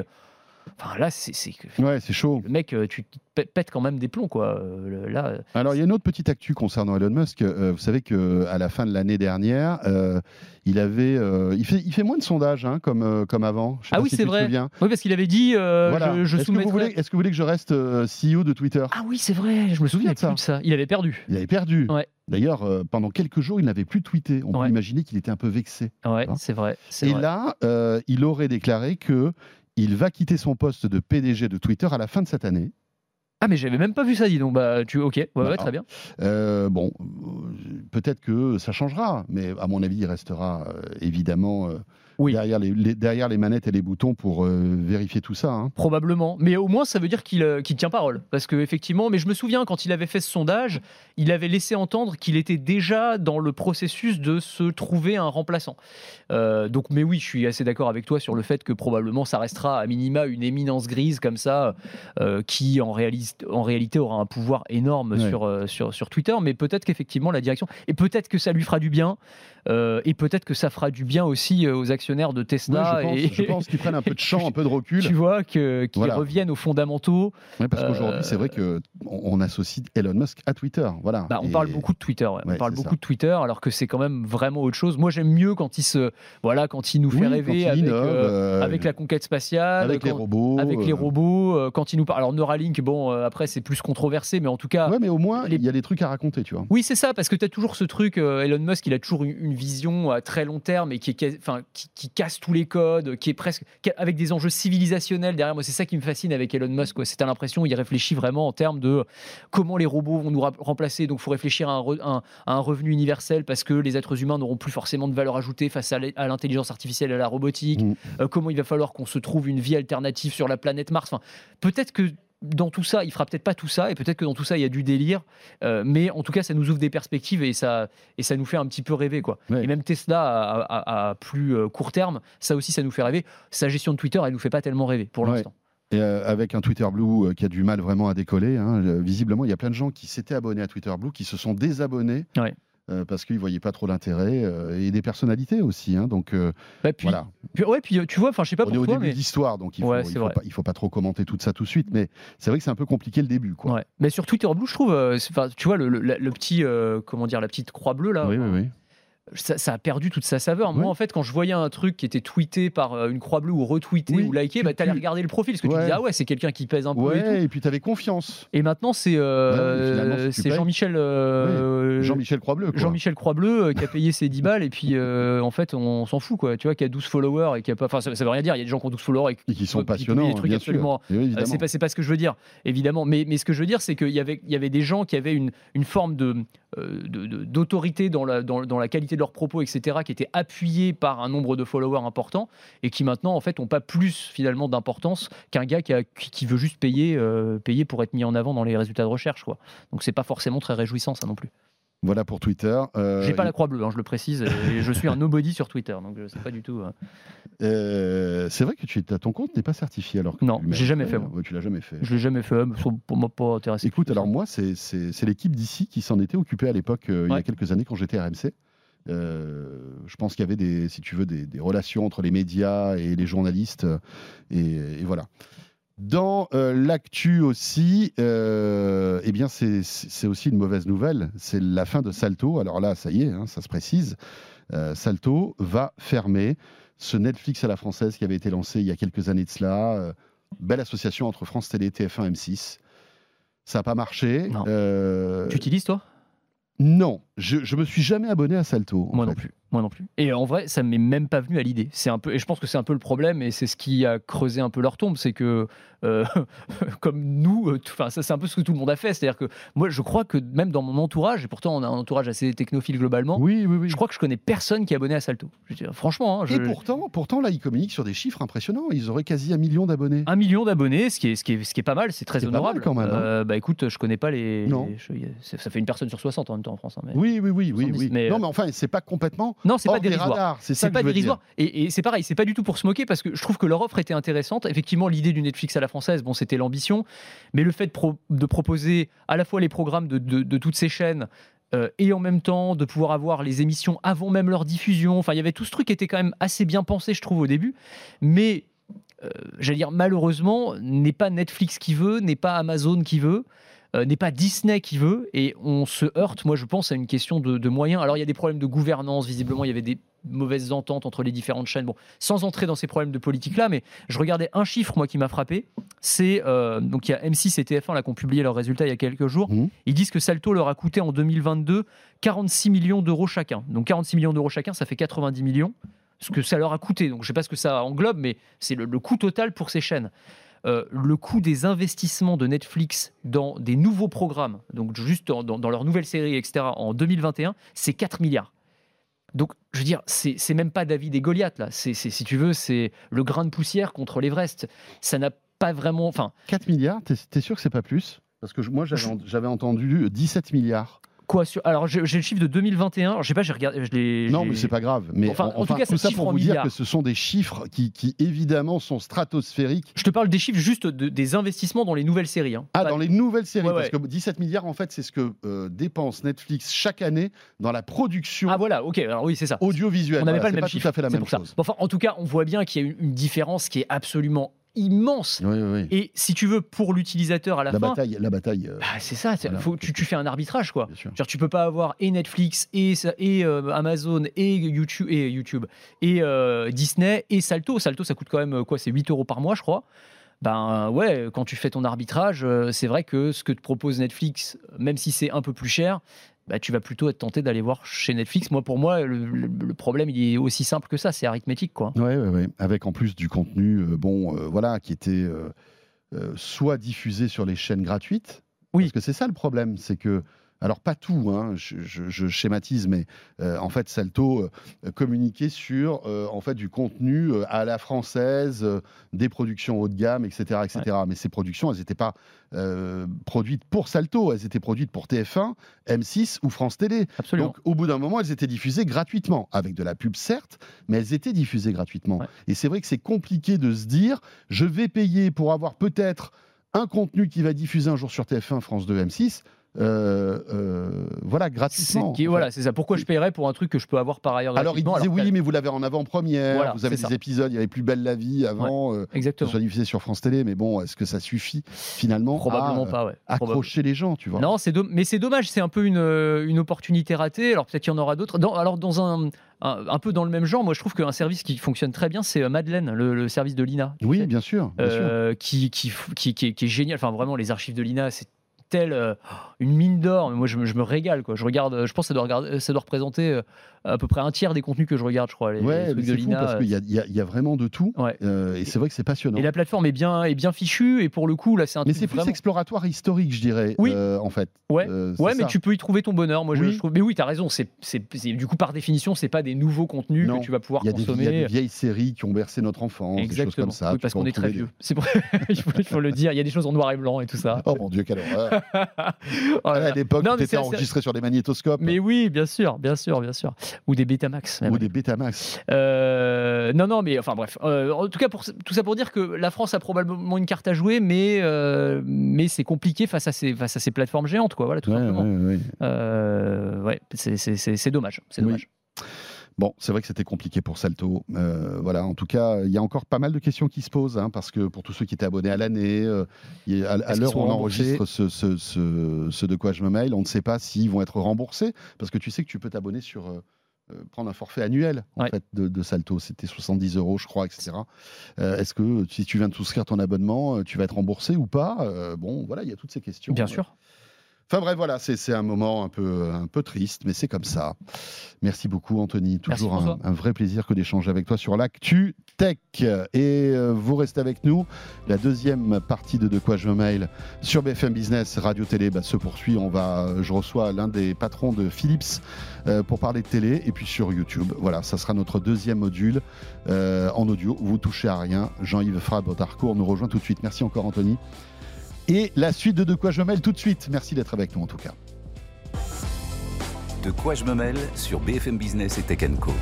enfin là, c'est Ouais, c'est chaud. le mec, euh, tu te pè- pètes quand même des plombs, quoi. Euh, Là, euh, Alors, il y a une autre petite actu concernant Elon Musk. Euh, vous savez qu'à la fin de l'année dernière, euh, il avait, il, fait, il fait moins de sondages hein, comme, comme avant. Je sais Ah pas oui, si c'est vrai. oui, parce qu'il avait dit, Voilà. je, je Est-ce que, vous soumettrai- voulez, est-ce que vous voulez que je reste CEO de Twitter? Ah oui, c'est vrai. Je me souviens de ça. de ça. Il avait perdu. Il avait perdu. Ouais. D'ailleurs, euh, pendant quelques jours, il n'avait plus tweeté. On Ouais. peut imaginer qu'il était un peu vexé. Ouais, c'est vrai. Et vrai. là, euh, il aurait déclaré que il va quitter son poste de PDG de Twitter à la fin de cette année. Ah, mais j'avais même pas vu ça, dis donc. Bah, tu, ok, ouais, ouais, très bien. Euh, bon, euh, peut-être que ça changera, mais à mon avis, il restera euh, évidemment Oui. derrière, les, les- derrière les manettes et les boutons pour euh, vérifier tout ça. hein. Probablement. Mais au moins, ça veut dire qu'il euh, qu'il tient parole. Parce que effectivement, mais je me souviens, quand il avait fait ce sondage, il avait laissé entendre qu'il était déjà dans le processus de se trouver un remplaçant. Euh, donc, mais oui, je suis assez d'accord avec toi sur le fait que probablement ça restera à minima une éminence grise comme ça, qui en, réalité aura un pouvoir énorme Ouais. sur, sur, sur Twitter. Mais peut-être qu'effectivement, la direction. Et peut-être que ça lui fera du bien. Euh, et peut-être que ça fera du bien aussi euh, aux actionnaires de Tesla. je pense, et... je pense qu'ils prennent un peu de champ, un peu de recul. Tu vois, qu'ils Voilà. reviennent aux fondamentaux. Parce qu'aujourd'hui, Euh, c'est vrai que on on associe Elon Musk à Twitter. Voilà. Bah, on Et- parle beaucoup de Twitter, ouais. on parle beaucoup ça. de Twitter, alors que c'est quand même vraiment autre chose. Moi, j'aime mieux quand il se, voilà, quand il nous fait Oui, rêver avec, innove, euh, euh, avec la conquête spatiale, avec les robots. avec les euh, robots, euh, quand il nous parle. Alors Neuralink, bon, euh, après c'est plus controversé, mais en tout cas, Ouais, mais au moins, les- il y a des trucs à raconter, tu vois. oui, c'est ça, parce que tu as toujours ce truc, euh, Elon Musk, il a toujours une, une vision à très long terme et qui, est, enfin, qui, qui casse tous les codes, qui est presque avec des enjeux civilisationnels derrière. Moi, c'est ça qui me fascine avec Elon Musk. C'est t'as l'impression il réfléchit vraiment en termes de comment les robots vont nous remplacer. Donc, il faut réfléchir à un, re- un- à un revenu universel parce que les êtres humains n'auront plus forcément de valeur ajoutée face à à l'intelligence artificielle et à la robotique. Mm. Euh, comment il va falloir qu'on se trouve une vie alternative sur la planète Mars. Enfin, peut-être que dans tout ça, il fera peut-être pas tout ça, et peut-être que dans tout ça, il y a du délire, euh, mais en tout cas, ça nous ouvre des perspectives et ça, et ça nous fait un petit peu rêver. Quoi. Ouais. Et même Tesla, à, à- à plus euh, court terme, ça aussi, ça nous fait rêver. Sa gestion de Twitter, elle nous fait pas tellement rêver pour Ouais. l'instant. Et euh, avec un Twitter Blue qui a du mal vraiment à décoller. hein, visiblement, il y a plein de gens qui s'étaient abonnés à Twitter Blue qui se sont désabonnés. Ouais. Euh, parce qu'ils voyaient pas trop l'intérêt euh, et des personnalités aussi. hein, donc euh, Bah, puis, voilà, puis- ouais, puis euh, tu vois, enfin, je sais pas on est au toi, début mais. de l'histoire, donc il Ouais, c'est faut pas, il faut pas trop commenter tout ça tout de suite. Mais c'est vrai que c'est un peu compliqué le début, quoi. Ouais. Mais sur Twitter Blue, je trouve, tu vois, le, le- la- le petit, comment dire, la petite croix bleue là, Oui, oui, oui. Ça, ça a perdu toute sa saveur. Moi, Oui. en fait, quand je voyais un truc qui était tweeté par euh, une croix bleue ou retweeté Oui, ou liké, tu- bah, t'allais regarder le profil parce que tu Ouais. disais, ah ouais, c'est quelqu'un qui pèse un peu et tout. Ouais, et puis tu avais confiance. Et maintenant, c'est euh, Ouais, si payes- Jean-Michel euh, Jean-Michel Croix-Bleu. Jean-Michel Croix-Bleu euh, qui a payé ses 10 balles et puis euh, en fait on s'en fout quoi tu vois qui a 12 followers et qui a pas enfin ça, ça veut rien dire il y a des gens qui ont 12 followers et Et qui sont Ouais, passionnants, des trucs bien absolument- c'est pas, pas ce que je veux dire, évidemment. Mais, mais ce que je veux dire, c'est qu'il y avait, y avait des gens qui avaient une, une forme de- d'autorité dans la, dans, la qualité de leurs propos, etc., qui étaient appuyés par un nombre de followers important et qui maintenant, en fait, n'ont pas plus finalement d'importance qu'un gars qui, qui veut juste payer, euh, payer pour être mis en avant dans les résultats de recherche. Quoi. Donc c'est pas forcément très réjouissant, ça non plus. Voilà pour Twitter. Euh, J'ai pas la croix bleue, hein, je le précise, et je suis un nobody sur Twitter, donc je sais pas du tout. euh. euh, c'est vrai que tu es, ton compte n'est pas certifié alors que Non, j'ai jamais fait. Ouais, tu l'as jamais fait. Je l'ai jamais fait, mais pour moi pas intéressé. Écoute, alors moi, c'est l'équipe d'ici qui s'en était occupée à l'époque, euh, il y a quelques années, quand j'étais RMC. Euh, je pense qu'il y avait des, si tu veux, des, des relations entre les médias et les journalistes, euh, et, et voilà. Dans euh, l'actu aussi, euh, eh bien, c'est- aussi une mauvaise nouvelle. C'est la fin de Salto. Alors là, ça y est, hein, ça se précise. Euh, Salto va fermer ce Netflix à la française qui avait été lancé il y a quelques années de cela. Belle association entre France Télé, TF1, M6. Ça n'a pas marché. Tu utilises toi? Non, je, je me suis jamais abonné à Salto. Moi fait. non plus. Moi non plus. Et en vrai, ça m'est même pas venu à l'idée. C'est un peu, et je pense que c'est un peu le problème, et c'est ce qui a creusé un peu leur tombe, c'est que euh, comme nous, euh, enfin ça c'est un peu ce que tout le monde a fait. C'est-à-dire que moi, je crois que même dans mon entourage, et pourtant on a un entourage assez technophile globalement, Oui, oui, oui. je crois que je connais personne qui est abonné à Salto. Je veux dire, franchement, hein, je- Et pourtant, pourtant, là, ils communiquent sur des chiffres impressionnants. Ils auraient quasi un million d'abonnés. un million d'abonnés, ce qui est, ce qui est, ce qui est pas mal, c'est très C'est pas mal honorable. quand même, hein. Euh, bah écoute, je connais pas les. Non. ça fait une personne sur 60 en même temps en France. hein, mais- Oui, oui, oui, oui, 70, oui. mais, non, euh, mais enfin, c'est pas complètement Non, c'est pas dérisoire. radars. C'est ça pas dérisoire. Et, et c'est pareil, c'est pas du tout pour se moquer parce que je trouve que leur offre était intéressante. Effectivement, l'idée du Netflix à la française, bon, c'était l'ambition, mais le fait de, pro- de proposer à la fois les programmes de, de- de toutes ces chaînes. euh, et en même temps de pouvoir avoir les émissions avant même leur diffusion. Enfin, il y avait tout ce truc qui était quand même assez bien pensé, je trouve, au début. Mais, euh, j'allais dire, malheureusement, n'est pas Netflix qui veut, n'est pas Amazon qui veut, euh, n'est pas Disney qui veut. Et on se heurte, moi, je pense, à une question de, de moyens. Alors, il y a des problèmes de gouvernance, visiblement, il y avait des mauvaises ententes entre les différentes chaînes. Bon, sans entrer dans ces problèmes de politique là, mais je regardais un chiffre moi qui m'a frappé. C'est euh, donc il y a M6 et TF1 là qui ont publié leurs résultats il y a quelques jours. Mhm. Ils disent que Salto leur a coûté en 2022 46 millions d'euros chacun. Donc 46 millions d'euros chacun, ça fait 90 millions. Ce que ça leur a coûté. Donc je sais pas ce que ça englobe, mais c'est le, le coût total pour ces chaînes. Euh, le coût des investissements de Netflix dans des nouveaux programmes, donc juste dans, dans, dans leurs nouvelles séries, etc., en 2021, c'est 4 milliards. Donc, je veux dire, c'est même pas David et Goliath, là. C'est, si tu veux, c'est le grain de poussière contre l'Everest. Ça n'a pas vraiment. Enfin, 4 milliards, t'es es sûr que c'est pas plus? Parce que je- moi, j'avais entendu 17 milliards. Quoi sur... Alors j'ai le chiffre de 2021. Alors, Je sais pas, j'ai regardé. Je Non, mais c'est pas grave. Mais Enfin, en tout cas, tout ça pour vous dire que ce sont des chiffres qui, qui, évidemment sont stratosphériques. Je te parle des chiffres juste de- des investissements dans les nouvelles séries. hein. Ah, Pas- dans les nouvelles séries, Ouais, parce que 17 milliards, en fait, c'est ce que euh, dépense Netflix chaque année dans la production Ah voilà, ok. Alors oui, c'est ça. audiovisuelle. On n'avait Voilà, pas le même chiffre. tout à fait la même chose. Bon, Enfin, en tout cas, on voit bien qu'il y a une, une différence qui est absolument immense. Oui, oui, oui. Et si tu veux, pour l'utilisateur à la, La fin, bataille, la bataille. euh, bah, c'est ça. c'est- Voilà. faut, tu, tu fais un arbitrage, quoi. Genre, tu peux pas avoir et Netflix et, et euh, Amazon et YouTube et YouTube et euh, Disney et Salto. Salto, ça coûte quand même quoi C'est 8 euros par mois, je crois. Ben ouais, quand tu fais ton arbitrage, c'est vrai que ce que te propose Netflix, même si c'est un peu plus cher, bah, tu vas plutôt être tenté d'aller voir chez Netflix. Moi, pour moi, le, problème, il est aussi simple que ça. C'est arithmétique, quoi. Ouais, ouais, ouais. Avec en plus du contenu, euh, bon, euh, voilà, qui était euh, soit diffusé sur les chaînes gratuites. Oui. Parce que c'est ça le problème, c'est que. Alors pas tout, hein, je, je- je schématise, mais euh, en fait Salto euh, communiquait sur euh, en fait du contenu à la française, des productions haut de gamme, etc., etc. Mais ces productions, elles n'étaient pas produites pour Salto, elles étaient produites pour TF1, M6 ou France Télé. Absolument. Donc, au bout d'un moment, elles étaient diffusées gratuitement, avec de la pub certes, mais elles étaient diffusées gratuitement. Ouais. Et c'est vrai que c'est compliqué de se dire, je vais payer pour avoir peut-être un contenu qui va diffuser un jour sur TF1, France 2, M6, euh, euh, voilà, gratuitement. qui- voilà, c'est ça. Pourquoi je paierais pour un truc que je peux avoir par ailleurs Alors, il disait oui, mais vous l'avez en avant-première, Voilà, vous avez des ça. épisodes, il y avait Plus belle la vie avant, euh, que ce Exactement. soit diffusé sur France Télé, mais bon, est-ce que ça suffit finalement Probablement à euh, pas, ouais. Probable- accrocher les gens, tu vois? Non, c'est mais c'est dommage, c'est un peu une, euh, une opportunité ratée. Alors peut-être qu'il y en aura d'autres. Alors dans un, un, un peu dans le même genre, moi je trouve qu'un service qui fonctionne très bien, c'est euh, Madeleine, le, le service de l'INA. Oui, sais, bien sûr. Bien euh, qui, qui, qui, qui est génial. Enfin vraiment, les archives de l'INA, c'est tel euh, une mine d'or. Mais Moi, je me, je me régale. Quoi. Je regarde. euh, Je pense que ça doit, regarder, ça doit représenter euh, à peu près un tiers des contenus que je regarde, je crois. Les, les Ouais, mais de fou parce qu'il y a, y y vraiment de tout. Ouais. Euh, et c'est vrai que c'est passionnant. Et la plateforme est bien, est bien fichue. Et pour le coup, là, c'est un Mais c'est plus vraiment- exploratoire historique, je dirais, Oui. euh, en fait. Ouais. Ouais, mais ça. tu peux y trouver ton bonheur. Moi, je- Oui. je, trouve. Mais oui, tu as raison. C'est, du coup, par définition, c'est pas des nouveaux contenus Non. que tu vas pouvoir Il des, il y a consommer. des vieilles séries qui ont bercé notre enfance, des choses Exactement. comme ça. oui, parce qu'on est très vieux. C'est pour... il, faut, le dire. Il y a des choses en noir et blanc et tout ça. Oh mon Dieu, quelle horreur. À l'époque, tu étais enregistré sur des magnétoscopes Mais oui, bien sûr, bien sûr, bien sûr. Ou des Betamax. même. ou des Betamax. Euh, non, non, mais enfin bref. Euh, en tout cas, pour, tout ça pour dire que la France a probablement une carte à jouer, mais, euh, mais c'est compliqué face à, ces, face à ces plateformes géantes, quoi. Voilà, tout Ouais, simplement. ouais, ouais. Ouais, c'est- dommage. C'est Oui. Bon, c'est vrai que c'était compliqué pour Salto. Euh, voilà, en tout cas, il y a encore pas mal de questions qui se posent, hein, parce que pour tous ceux qui étaient abonnés à l'année, euh, à, l'heure où on enregistre ce, ce, ce- ce de quoi je me mail, on ne sait pas s'ils vont être remboursés, parce que tu sais que tu peux t'abonner sur euh, prendre un forfait annuel en Ouais. fait de, de Salto. C'était 70 euros, je crois, etc. Est-ce que si tu viens de souscrire ton abonnement, tu vas être remboursé ou pas? Bon, voilà, il y a toutes ces questions. Bien sûr. Enfin bref, voilà, c'est un moment un peu, un peu triste, mais c'est comme ça. Merci beaucoup, Anthony. Toujours un, un vrai plaisir que d'échanger avec toi sur l'actu tech. Et euh, vous restez avec nous. La deuxième partie de De quoi je me mail sur BFM Business, Radio Télé, bah, se poursuit. On va, je reçois l'un des patrons de Philips euh, pour parler de télé, et puis sur YouTube. Voilà, ça sera notre deuxième module euh, en audio. Vous touchez à rien. Jean-Yves Frabe d'Arcourt nous rejoint tout de suite. Merci encore, Anthony. Et la suite de De quoi je me mail tout de suite. Merci d'être avec nous en tout cas. De quoi je me mêle sur BFM Business et Tech Co.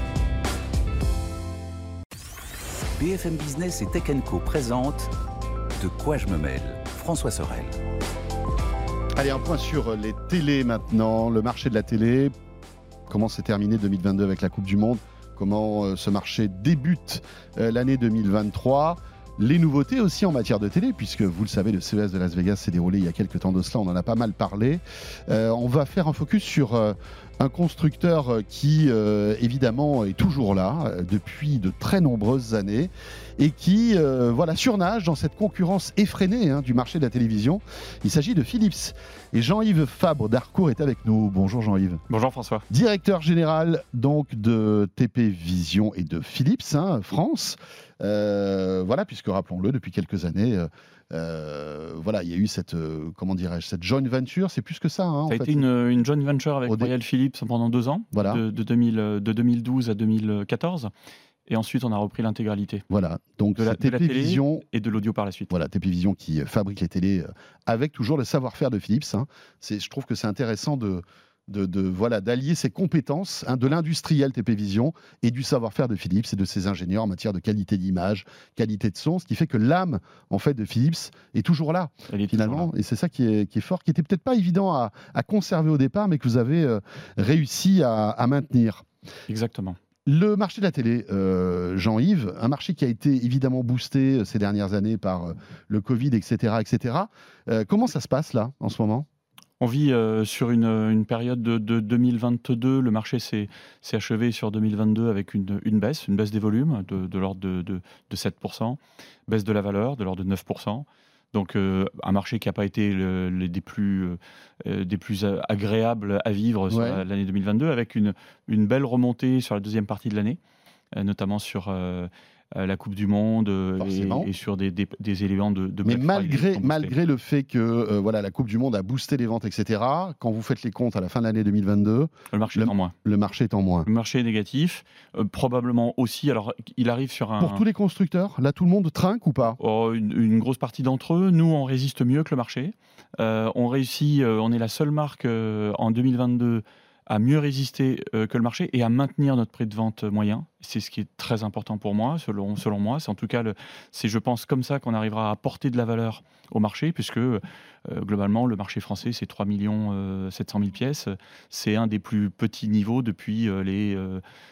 BFM Business et Tech Co présente De quoi je me mêle François Sorel. Allez, un point sur les télés maintenant, le marché de la télé. Comment s'est terminé 2022 avec la Coupe du Monde? Comment euh, ce marché débute euh, l'année 2023 les nouveautés aussi en matière de télé, puisque vous le savez, le CES de Las Vegas s'est déroulé il y a quelques temps de cela, on en a pas mal parlé. Euh, on va faire un focus sur euh, un constructeur euh, qui, euh, évidemment, est toujours là euh, depuis de très nombreuses années et qui, euh, voilà, surnage dans cette concurrence effrénée hein, du marché de la télévision. Il s'agit de Philips. Et Jean-Yves Fabre d'Arcourt est avec nous. Bonjour Jean-Yves. Bonjour François. Directeur général donc de TP Vision et de Philips hein, France. Euh, voilà, puisque rappelons-le, depuis quelques années, euh, euh, voilà, il y a eu cette, euh, comment dirais-je, cette joint venture. C'est plus que ça. hein, en Ça a fait. été une, une joint venture avec Au dé- Royal Philips pendant deux ans, Voilà. de, de 2000 de 2012 à 2014. Et ensuite, on a repris l'intégralité Voilà, donc De la- de la télé. Et de l'audio par la suite. Voilà, TP Vision qui euh, fabrique les télés euh, avec toujours le savoir-faire de Philips. hein. Je trouve que c'est intéressant de, de, de voilà d'allier ses compétences hein, de l'industriel TP Vision et du savoir-faire de Philips et de ses ingénieurs en matière de qualité d'image, qualité de son, ce qui fait que l'âme en fait de Philips est toujours là Elle est finalement toujours là. et c'est ça qui est, qui est fort, qui était peut-être pas évident à, à conserver au départ, mais que vous avez euh, réussi à, à maintenir. Exactement. Le marché de la télé, euh, Jean-Yves, un marché qui a été évidemment boosté euh, ces dernières années par le Covid, etc., etc. Euh, comment ça se passe là en ce moment? On vit euh, sur une, une période de, de 2022. Le marché s'est achevé sur 2022 avec une, une baisse, une baisse des volumes de, de l'ordre de, de- de 7%, baisse de la valeur de l'ordre de 9%. Donc euh, un marché qui n'a pas été le- le- des, plus, euh, euh, des plus euh, agréables à vivre sur Ouais. l'année 2022, avec une, une belle remontée sur la deuxième partie de l'année, euh, notamment sur euh, euh, la Coupe du Monde euh, et, et sur des, des- des éléments de, de Mais malgré, malgré le fait que euh, voilà, la Coupe du Monde a boosté les ventes, etc., quand vous faites les comptes à la fin de l'année 2022, le marché le- est en moins. le marché est en moins. Le marché est négatif, euh, probablement aussi. Alors, il arrive sur un. Pour tous les constructeurs, là tout le monde trinque ou pas? Oh, une, une grosse partie d'entre eux, nous, on résiste mieux que le marché. Euh, on réussit, euh, on est la seule marque euh, en 2022 à mieux résister euh, que le marché et à maintenir notre prix de vente moyen. C'est ce qui est très important pour moi, selon, selon moi. C'est en tout cas, c'est, je pense, comme ça qu'on arrivera à apporter de la valeur au marché, puisque euh, globalement, le marché français, c'est 3 millions 700 000 pièces. C'est un des plus petits niveaux depuis euh, les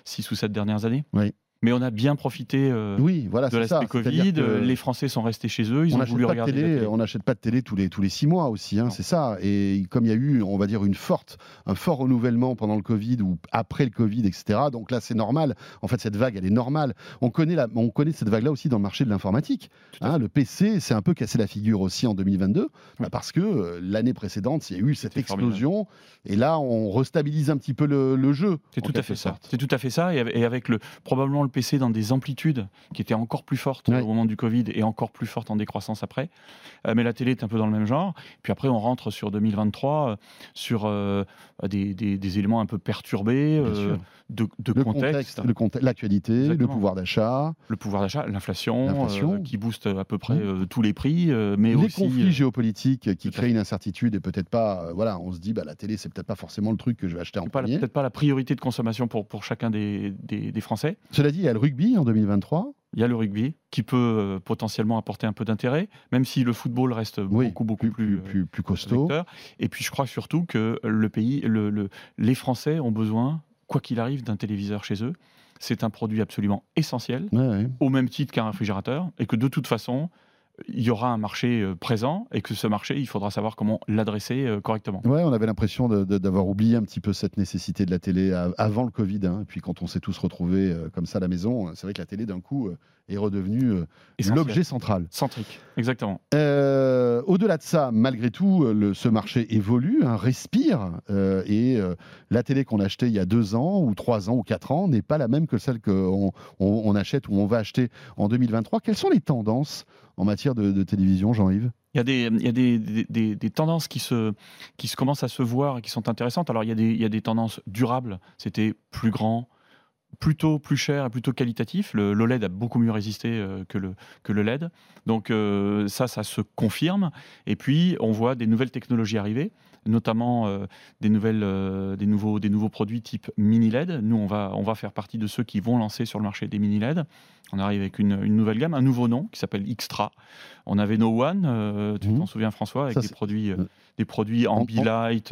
6 ou 7 dernières années. Oui. Mais on a bien profité euh, Oui, voilà, de l'aspect Covid. que- Les Français sont restés chez eux. Ils on ont n'achète voulu pas, de la télé, télé. on n'achète pas de télé tous les, tous les six mois aussi, hein, c'est ça. Et comme il y a eu, on va dire, une forte, un fort renouvellement pendant le Covid ou après le Covid, etc. Donc là, c'est normal. En fait, cette vague, elle est normale. On connaît, la, on connaît cette vague-là aussi dans le marché de l'informatique. Hein, le PC s'est un peu cassé la figure aussi en 2022 bah, parce que euh, l'année précédente, il y a eu cette explosion. Et là, on restabilise un petit peu le, le jeu. C'est tout à fait ça. C'est tout à fait ça. Et avec, et avec le, probablement le PC dans des amplitudes qui étaient encore plus fortes Ouais. au moment du Covid et encore plus fortes en décroissance après. Euh, mais la télé est un peu dans le même genre. Puis après, on rentre sur 2023 euh, sur euh, des, des- des éléments un peu perturbés de, de Le contexte, l'actualité, le pouvoir d'achat, le pouvoir d'achat, l'inflation, qui booste à peu près Mmh. tous les prix, mais les aussi conflits euh, géopolitiques qui créent une incertitude et peut-être pas. voilà, on se dit, bah, la télé, c'est peut-être pas forcément le truc que je vais acheter en premier. peut-être pas la priorité de consommation pour, pour chacun des, des- des Français. Cela dit, y a le rugby en 2023. Il y a le rugby qui peut euh, potentiellement apporter un peu d'intérêt, même si le football reste Oui, beaucoup, beaucoup plus, plus, plus, euh, plus costaud. vecteur. Et puis je crois surtout que le pays, le- le- les Français ont besoin, quoi qu'il arrive, d'un téléviseur chez eux. C'est un produit absolument essentiel, Ouais, ouais. au même titre qu'un réfrigérateur, et que de toute façon, il y aura un marché euh, présent, et que ce marché, il faudra savoir comment l'adresser euh, correctement. Ouais, on avait l'impression d'avoir oublié un petit peu cette nécessité de la télé avant le Covid. hein. Et puis quand on s'est tous retrouvés euh, comme ça à la maison, c'est vrai que la télé d'un coup est redevenue l'objet central. Centrique, exactement. Euh, Au-delà de ça, malgré tout, le- ce marché évolue, hein, respire, euh, et euh, la télé qu'on achetait il y a deux ans, ou trois ans, ou quatre ans, n'est pas la même que celle qu'on on, on achète ou on va acheter en 2023. Quelles sont les tendances en matière de, télévision, Jean-Yves? Il y a, des, tendances qui se, commencent à se voir et qui sont intéressantes. Alors, il y a des, tendances durables. C'était plus grand, plutôt plus cher et plutôt qualitatif. Le l'OLED a beaucoup mieux résisté euh, que, le, LED. Donc, euh, ça, ça se confirme. Et puis, on voit des nouvelles technologies arriver, notamment euh, des, nouvelles, euh, des, nouveaux, des nouveaux produits type mini LED. Nous, on va, on va faire partie de ceux qui vont lancer sur le marché des mini LED. On arrive avec une, une nouvelle gamme, un nouveau nom qui s'appelle Xtra. On avait No One, euh, tu Mhm. t'en souviens François, avec Ça, des produits, des produits Ambilight,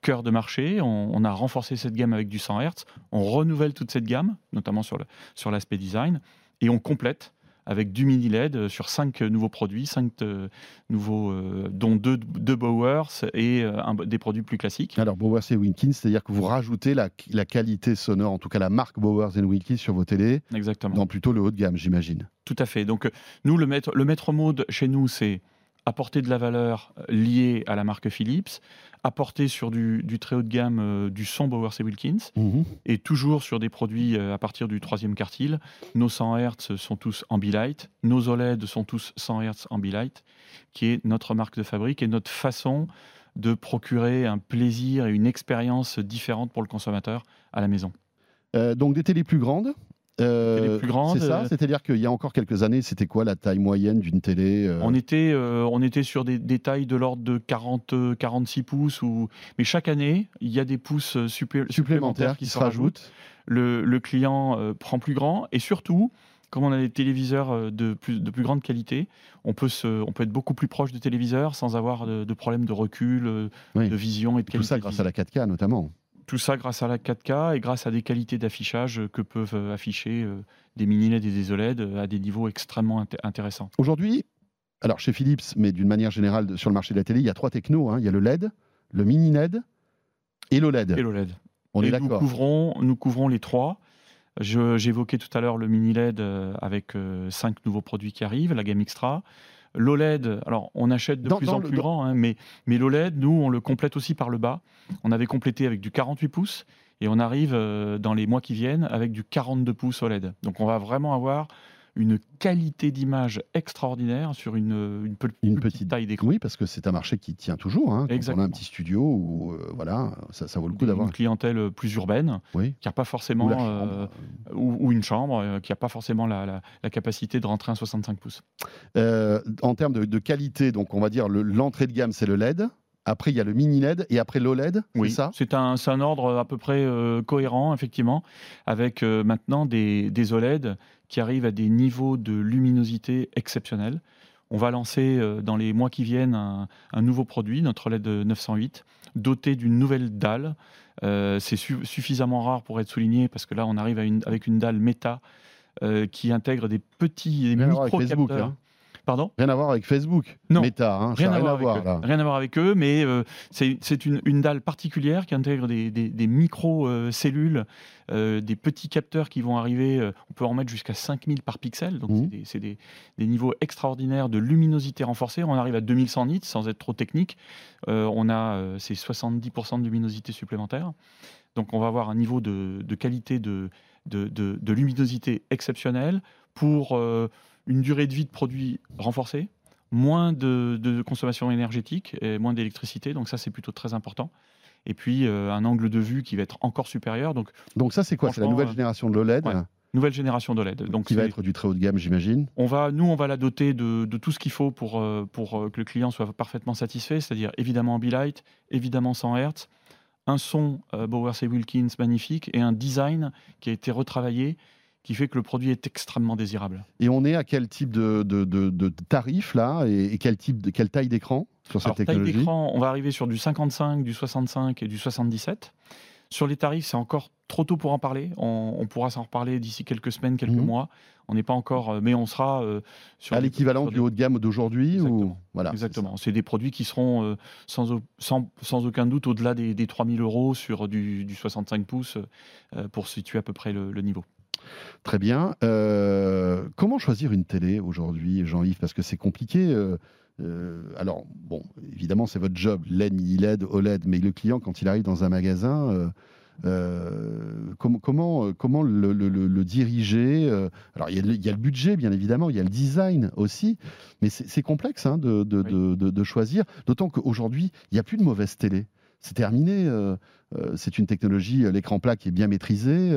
cœur de marché. On, on a renforcé cette gamme avec du 100 Hz. On renouvelle toute cette gamme, notamment sur le- sur l'aspect design, et on complète avec du mini LED euh, sur cinq nouveaux produits, cinq euh, nouveaux, euh, dont deux, deux Bowers et euh, un- des produits plus classiques. Alors, Bowers et Wilkins, c'est-à-dire que vous rajoutez la, la qualité sonore, en tout cas la marque Bowers et Wilkins sur vos télés, Exactement. dans plutôt le haut de gamme, j'imagine. Tout à fait. Donc, euh, nous, le maître, le maître mot chez nous, c'est apporter de la valeur euh, liée à la marque Philips, apporter sur du, du très haut de gamme euh, du son Bowers et Wilkins, Mhm. et toujours sur des produits euh, à partir du troisième quartile. Nos 100 Hz sont tous Ambilight, nos OLED sont tous 100 Hz Ambilight, qui est notre marque de fabrique et notre façon de procurer un plaisir et une expérience différente pour le consommateur à la maison. Euh, donc des télés plus grandes. Euh, Télé plus grande, C'est ça, euh, c'est-à-dire qu'il y a encore quelques années, c'était quoi la taille moyenne d'une télé euh, On était, euh, on était sur des, des tailles de l'ordre de 40, euh, 46 pouces. Ou... Mais chaque année, il y a des pouces supplé- supplémentaires qui se rajoutent Le, le client prend plus grand. Et surtout, comme on a des téléviseurs de plus, de plus grande qualité, on peut, se, on peut être beaucoup plus proche du téléviseur sans avoir de, de problème de recul, Oui. de vision et de Tout qualité. ça de grâce à la 4K notamment. Tout ça grâce à la 4K et grâce à des qualités d'affichage que peuvent euh, afficher euh, des mini-LED et des OLED euh, à des niveaux extrêmement inté- intéressants. Aujourd'hui, alors chez Philips, mais d'une manière générale sur le marché de la télé, il y a trois technos. hein. Il y a le LED, le mini LED et l'OLED. Et l'OLED. On Et est nous d'accord. couvrons, nous couvrons les trois. J'évoquais tout à l'heure le mini LED euh, avec cinq nouveaux produits qui arrivent, la gamme Extra. L'OLED, alors on achète de Dans- plus dans en le- plus dans- grand, hein, mais, mais l'OLED, nous, on le complète aussi par le bas. On avait complété avec du 48 pouces et on arrive euh, dans les mois qui viennent avec du 42 pouces OLED. Donc on va vraiment avoir une qualité d'image extraordinaire sur une, une, pe- Une plus petite taille d'écran. Oui, parce que c'est un marché qui tient toujours. Hein. Quand on a un petit studio, où, euh, voilà, ça, ça vaut le coup d'avoir. Une clientèle plus urbaine, Oui. qui n'a pas forcément Ou euh, ou, ou une chambre euh, qui n'a pas forcément la, la- la capacité de rentrer un 65 pouces. En termes de, de qualité, donc on va dire le- l'entrée de gamme, c'est le LED. Après, il y a le mini LED et après l'OLED, c'est ça? c'est un, un ordre à peu près euh, cohérent, effectivement, avec euh, maintenant des, des OLED qui arrivent à des niveaux de luminosité exceptionnels. On va lancer euh, dans les mois qui viennent un, un nouveau produit, notre OLED 908, doté d'une nouvelle dalle. C'est su- suffisamment rare pour être souligné parce que là, on arrive à une- avec une dalle méta euh, qui intègre des petits des micro-capteurs. Facebook, hein. Pardon Rien à voir avec Facebook. Non. Meta, hein, Rien à, rien voir à voir avec eux. Rien à voir avec eux, mais euh, c'est une, une dalle particulière qui intègre des, des- des micro-cellules, euh, des petits capteurs qui vont arriver. euh, on peut en mettre jusqu'à 5000 par pixel, donc c'est des- c'est des, niveaux extraordinaires de luminosité renforcée. On arrive à 2100 nits sans être trop technique. On a ces 70% de luminosité supplémentaire. Donc on va avoir un niveau de, de qualité de, de, de- de luminosité exceptionnel pour une durée de vie de produit renforcée moins de, de consommation énergétique et moins d'électricité, donc ça c'est plutôt très important. Et puis euh, un angle de vue qui va être encore supérieur, donc Donc ça, c'est quoi? C'est la Franchement, nouvelle euh, génération de l'OLED ouais. nouvelle génération d'OLED. Donc qui va être du très haut de gamme, j'imagine. on va, nous on va la doter de, de tout ce qu'il faut pour, euh, pour euh, que le client soit parfaitement satisfait, c'est-à-dire évidemment Ambilight, évidemment 100 Hz, un son euh, Bowers et Wilkins magnifique et un design qui a été retravaillé qui fait que le produit est extrêmement désirable. Et on est à quel type de, de, de- de tarif là et, et quel type de quelle taille d'écran sur cette Alors, taille technologie d'écran, on va arriver sur du 55, du 65 et du 77. Sur les tarifs, c'est encore trop tôt pour en parler. On, on pourra s'en reparler d'ici quelques semaines, quelques Mhm. mois. On n'est pas encore, euh, mais on sera euh, sur À l'équivalent du haut de gamme d'aujourd'hui ou voilà. c'est Exactement. C'est des produits qui seront euh, sans, au- sans, sans aucun doute au-delà des, des 3000 euros sur du, du 65 pouces euh, pour situer à peu près le, le niveau. Très bien. Euh, comment choisir une télé aujourd'hui, Jean-Yves? Parce que c'est compliqué. euh, euh, alors, bon, évidemment, c'est votre job, LED, LED, OLED, mais le client, quand il arrive dans un magasin, com- comment, comment le, le- le- le diriger Alors, il y, a le, il y a le budget, bien évidemment, il y a le design aussi, mais c'est complexe hein, de, de- Oui. de- de- de choisir, d'autant qu'aujourd'hui, il n'y a plus de mauvaise télé. C'est terminé. euh, euh, c'est une technologie, euh, l'écran plat qui est bien maîtrisé.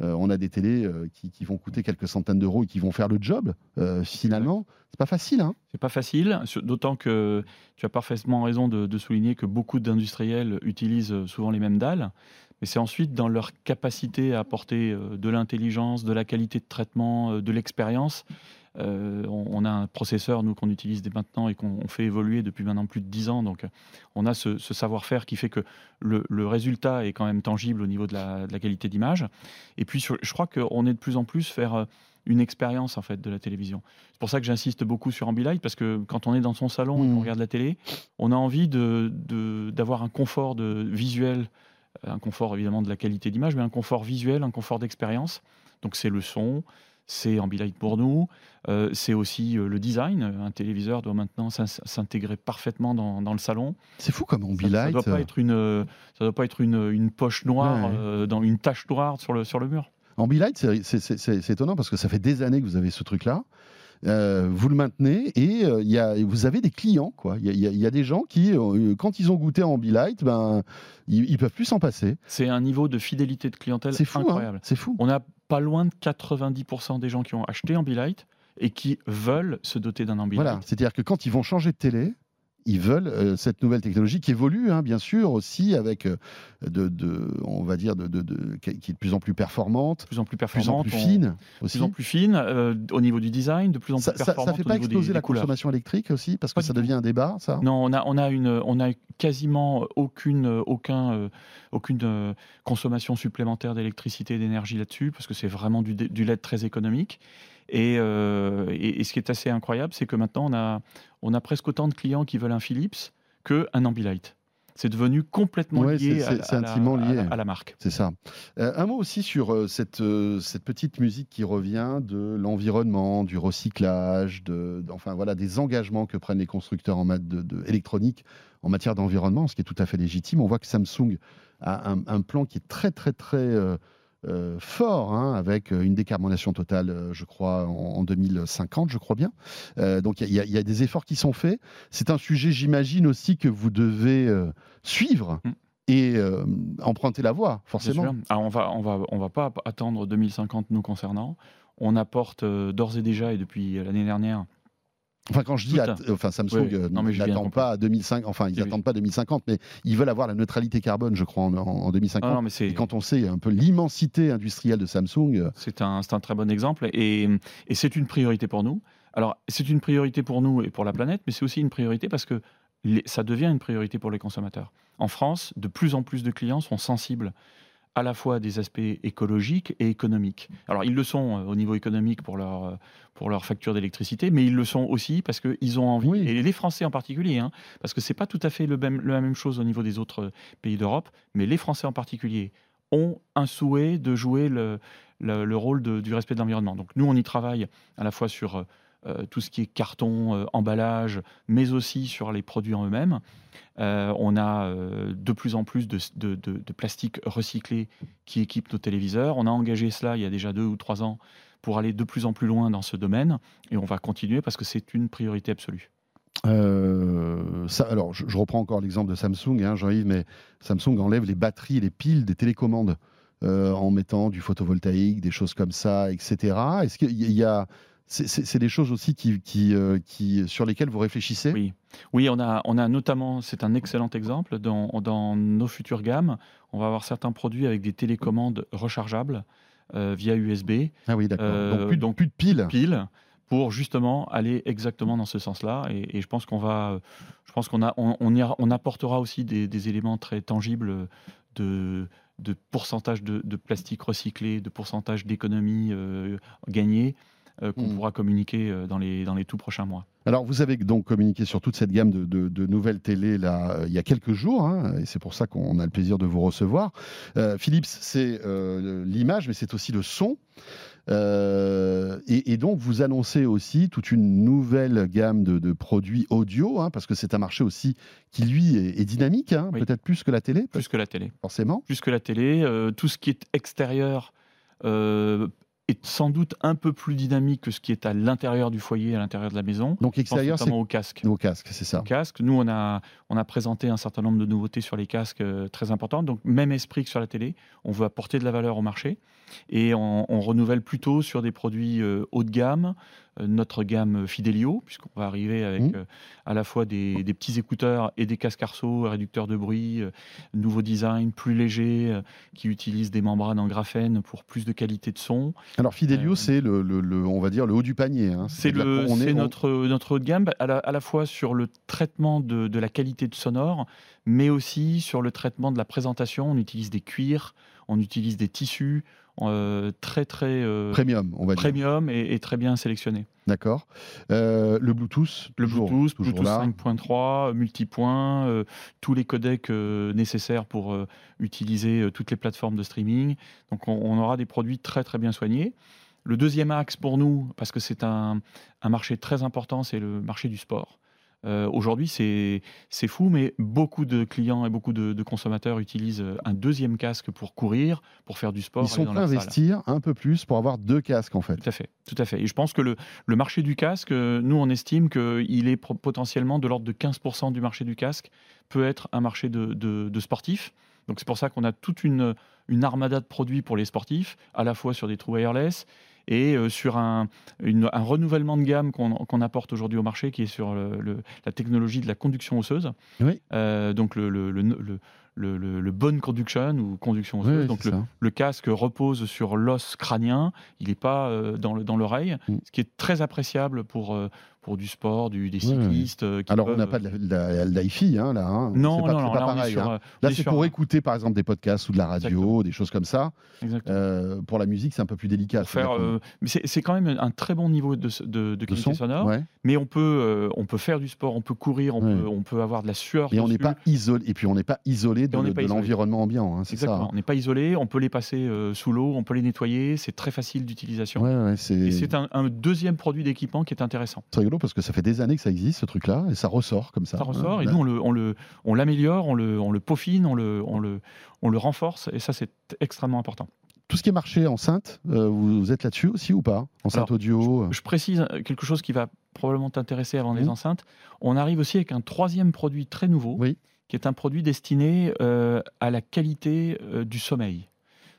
on a des télés qui, vont coûter quelques centaines d'euros et qui vont faire le job. finalement, c'est pas facile. Hein C'est pas facile, d'autant que tu as parfaitement raison de, souligner que beaucoup d'industriels utilisent souvent les mêmes dalles, mais c'est ensuite dans leur capacité à apporter de l'intelligence, de la qualité de traitement, de l'expérience. Euh, on, on a un processeur, nous, qu'on utilise dès maintenant et qu'on on fait évoluer depuis maintenant plus de 10 ans. Donc, euh, on a ce, ce savoir-faire qui fait que le, le résultat est quand même tangible au niveau de la, de la qualité d'image. Et puis, je crois qu'on est de plus en plus vers euh, une expérience en fait de la télévision. C'est pour ça que j'insiste beaucoup sur Ambilight parce que quand on est dans son salon et qu'on regarde la télé, on a envie de- d'avoir un confort de visuel, un confort évidemment de la qualité d'image, mais un confort visuel, un confort d'expérience. Donc c'est le son, c'est Ambilight pour nous, euh, c'est aussi euh, le design. Un téléviseur doit maintenant s'in- s'intégrer parfaitement dans, dans le salon. c'est fou comme Ça- Ça Ambilight. ne doit pas être une, euh, ça doit pas être une, une poche noire, Ouais. euh, dans une tache noire sur le, sur le mur. Ambilight, c'est- étonnant parce que ça fait des années que vous avez ce truc-là. Euh, vous le maintenez et euh, il y a, vous avez des clients. quoi. Il y, a- y y des gens qui, euh, quand ils ont goûté à Ambilight, ben, ils, ils peuvent plus s'en passer. C'est un niveau de fidélité de clientèle hein. incroyable. c'est fou. On a pas loin de 90% des gens qui ont acheté Ambilight et qui veulent se doter d'un Ambilight. Voilà, c'est-à-dire que quand ils vont changer de télé, ils veulent euh, cette nouvelle technologie qui évolue, hein, bien sûr, aussi avec, euh, de, de- on va dire, de, de- de- qui est de plus en plus performante, de plus en plus de plus en performante, plus on- fine de aussi. plus en plus fine euh, au niveau du design, de plus en plus Ça, ça, performante ça fait au pas des- exploser des la couleurs. consommation électrique aussi Parce que ça devient un débat, ça? Non, on a, on a, une, on a quasiment aucune, aucun, euh, aucune consommation supplémentaire d'électricité et d'énergie là-dessus, parce que c'est vraiment du, du LED très économique. Et, euh, et- et ce qui est assez incroyable, c'est que maintenant, on a, on a presque autant de clients qui veulent un Philips qu'un Ambilight. C'est devenu complètement Ouais, lié, à, la- à intimement lié. à la marque. C'est ça. Euh, un mot aussi sur euh, cette, euh, cette petite musique qui revient de l'environnement, du recyclage, de, enfin voilà, des engagements que prennent les constructeurs en matière de, de- électronique en matière d'environnement, ce qui est tout à fait légitime. On voit que Samsung a un, un plan qui est très très très euh, fort, hein, avec euh, une décarbonation totale, euh, je crois, en, en 2050, je crois bien. Euh, donc il y, a- il y a des efforts qui sont faits. C'est un sujet, j'imagine aussi, que vous devez euh, suivre Mm. et euh, emprunter la voie, forcément. Alors, on va, on va, on va pas attendre 2050 nous concernant. On apporte euh, d'ores et déjà et depuis l'année dernière Enfin, quand je dis, enfin, Samsung Oui, oui. euh, n'attend pas à 2005, enfin, ils oui. n'attendent pas 2050, mais ils veulent avoir la neutralité carbone, je crois, en, en- en 2050. Ah non, mais c'est Et quand on sait un peu l'immensité industrielle de Samsung, euh, c'est un, c'est un très bon exemple et, et c'est une priorité pour nous. Alors, c'est une priorité pour nous et pour la planète, mais c'est aussi une priorité parce que les- ça devient une priorité pour les consommateurs. En France, de plus en plus de clients sont sensibles à la fois des aspects écologiques et économiques. Alors, ils le sont euh, au niveau économique pour leur, euh, pour leur facture d'électricité, mais ils le sont aussi parce qu'ils ont envie, Oui. et les Français en particulier, hein, parce que c'est pas tout à fait le même, la même chose au niveau des autres pays d'Europe, mais les Français en particulier ont un souhait de jouer le, le, le rôle de- du respect de l'environnement. Donc nous, on y travaille à la fois sur euh, tout ce qui est carton, euh, emballage, mais aussi sur les produits en eux-mêmes. Euh, on a de plus en plus de, plastique recyclé qui équipe nos téléviseurs. On a engagé cela il y a déjà deux ou trois ans pour aller de plus en plus loin dans ce domaine, et on va continuer parce que c'est une priorité absolue. alors je, reprends encore l'exemple de Samsung, hein, Jean-Yves, mais Samsung enlève les batteries et les piles des télécommandes en mettant du photovoltaïque, des choses comme ça, etc. Est-ce qu'il y a. C'est des choses aussi qui, qui, euh, qui, sur lesquelles vous réfléchissez? Oui, oui on, a, on a notamment, c'est un excellent exemple, dans, dans nos futures gammes, on va avoir certains produits avec des télécommandes rechargeables euh, via USB, Ah oui, d'accord. Euh, donc, plus, de- donc- plus de piles. piles, pour justement aller exactement dans ce sens-là. Et, et je pense qu'on va, je pense qu'on a, on, on, ira- on apportera aussi des, des éléments très tangibles de, de pourcentage de, de plastique recyclé, de pourcentage d'économie euh, gagnée. Euh, qu'on Mm. pourra communiquer euh, dans les, dans les tout prochains mois. Alors, vous avez donc communiqué sur toute cette gamme de, de- de nouvelles télé là, euh, il y a quelques jours, hein, et c'est pour ça qu'on a le plaisir de vous recevoir. Euh, Philips, c'est euh, l'image, mais c'est aussi le son. Euh, et, et donc, vous annoncez aussi toute une nouvelle gamme de, de produits audio, hein, parce que c'est un marché aussi qui, lui, est, est dynamique, hein, Oui. peut-être plus que la télé, Plus que la télé. forcément. plus que la télé. Tout ce qui est extérieur euh, est sans doute un peu plus dynamique que ce qui est à l'intérieur du foyer, à l'intérieur de la maison. Donc, extérieur, c'est au casque. nos casques, c'est ça. Au casque. Nous, on a, on a présenté un certain nombre de nouveautés sur les casques euh, très importantes. Donc, même esprit que sur la télé. On veut apporter de la valeur au marché. Et on, on renouvelle plutôt sur des produits euh, haut de gamme, notre gamme Fidelio, puisqu'on va arriver avec Mhm. euh, à la fois des, des petits écouteurs et des casques arceaux, réducteurs de bruit, euh, nouveau design, plus léger, euh, qui utilise des membranes en graphène pour plus de qualité de son. Alors, Fidelio, Euh, c'est le, le- le- on va dire, le haut du panier. hein. C'est on notre, notre haut de gamme, à la, à la fois sur le traitement de, de la qualité de sonore, mais aussi sur le traitement de la présentation. On utilise des cuirs, on utilise des tissus euh, très très euh, premium, on va dire. premium et, et très bien sélectionnés. D'accord. Euh, le Bluetooth, Le toujours, Bluetooth, toujours Bluetooth là. 5.3, multipoint, euh, tous les codecs euh, nécessaires pour euh, utiliser euh, toutes les plateformes de streaming. Donc on, on aura des produits très très bien soignés. Le deuxième axe pour nous, parce que c'est un, un marché très important, c'est le marché du sport. Euh, Aujourd'hui, c'est fou, mais beaucoup de clients et beaucoup de, de consommateurs utilisent euh, un deuxième casque pour courir, pour faire du sport. Ils sont prêts à investir un peu plus pour avoir deux casques en fait. Tout à fait, tout à fait. Et je pense que le, le marché du casque, euh, nous on estime qu'il est potentiellement de l'ordre de 15% du marché du casque peut être un marché de, de, de sportifs. Donc c'est pour ça qu'on a toute une, une armada de produits pour les sportifs, à la fois sur des trous wireless et euh, sur un, une- un renouvellement de gamme qu'on qu'on apporte aujourd'hui au marché, qui est sur le- le- la technologie de la conduction osseuse. Oui. Euh, donc le, le, le, le, le- bone conduction ou conduction osseuse. oui, donc le, casque repose sur l'os crânien, il n'est pas euh, dans le- dans l'oreille, Mm. ce qui est très appréciable pour, pour du sport, du, des cyclistes. euh, qui Alors, on n'a pas de la- l'iFi, hein, là. hein. Non, pas, non, non, pas là, pareil. sur, hein. euh, Là, c'est pour un- écouter, par exemple, des podcasts ou de la radio, Exactement. des choses comme ça. Exactement. Euh, pour la musique, c'est un peu plus délicat. Faire, euh, mais c'est quand même un très bon niveau de, de, qualité de son. sonore. ouais. Mais on peut, euh, on peut faire du sport, on peut courir, on, Ouais. peut, on peut avoir de la sueur. Et on n'est pas isolé. Et puis, on n'est pas isolé de, l'environnement ambiant. c'est ça. Exactement. On n'est pas isolé, on peut les passer sous l'eau, on peut les nettoyer, c'est très facile d'utilisation. Et c'est un, un deuxième produit d'équipement qui est intéressant. Rigolo parce que ça fait des années que ça existe, ce truc-là, et ça ressort comme ça. Ça ressort et nous on le, on le, on l'améliore, on le, on le peaufine, on le, on le, on le renforce et ça c'est extrêmement important. Tout ce qui est marché enceinte, euh, vous êtes là-dessus aussi ou pas? Enceinte Alors, audio euh, Je précise quelque chose qui va probablement t'intéresser avant les enceintes. On arrive aussi avec un troisième produit très nouveau, Oui. qui est un produit destiné euh, à la qualité euh, du sommeil.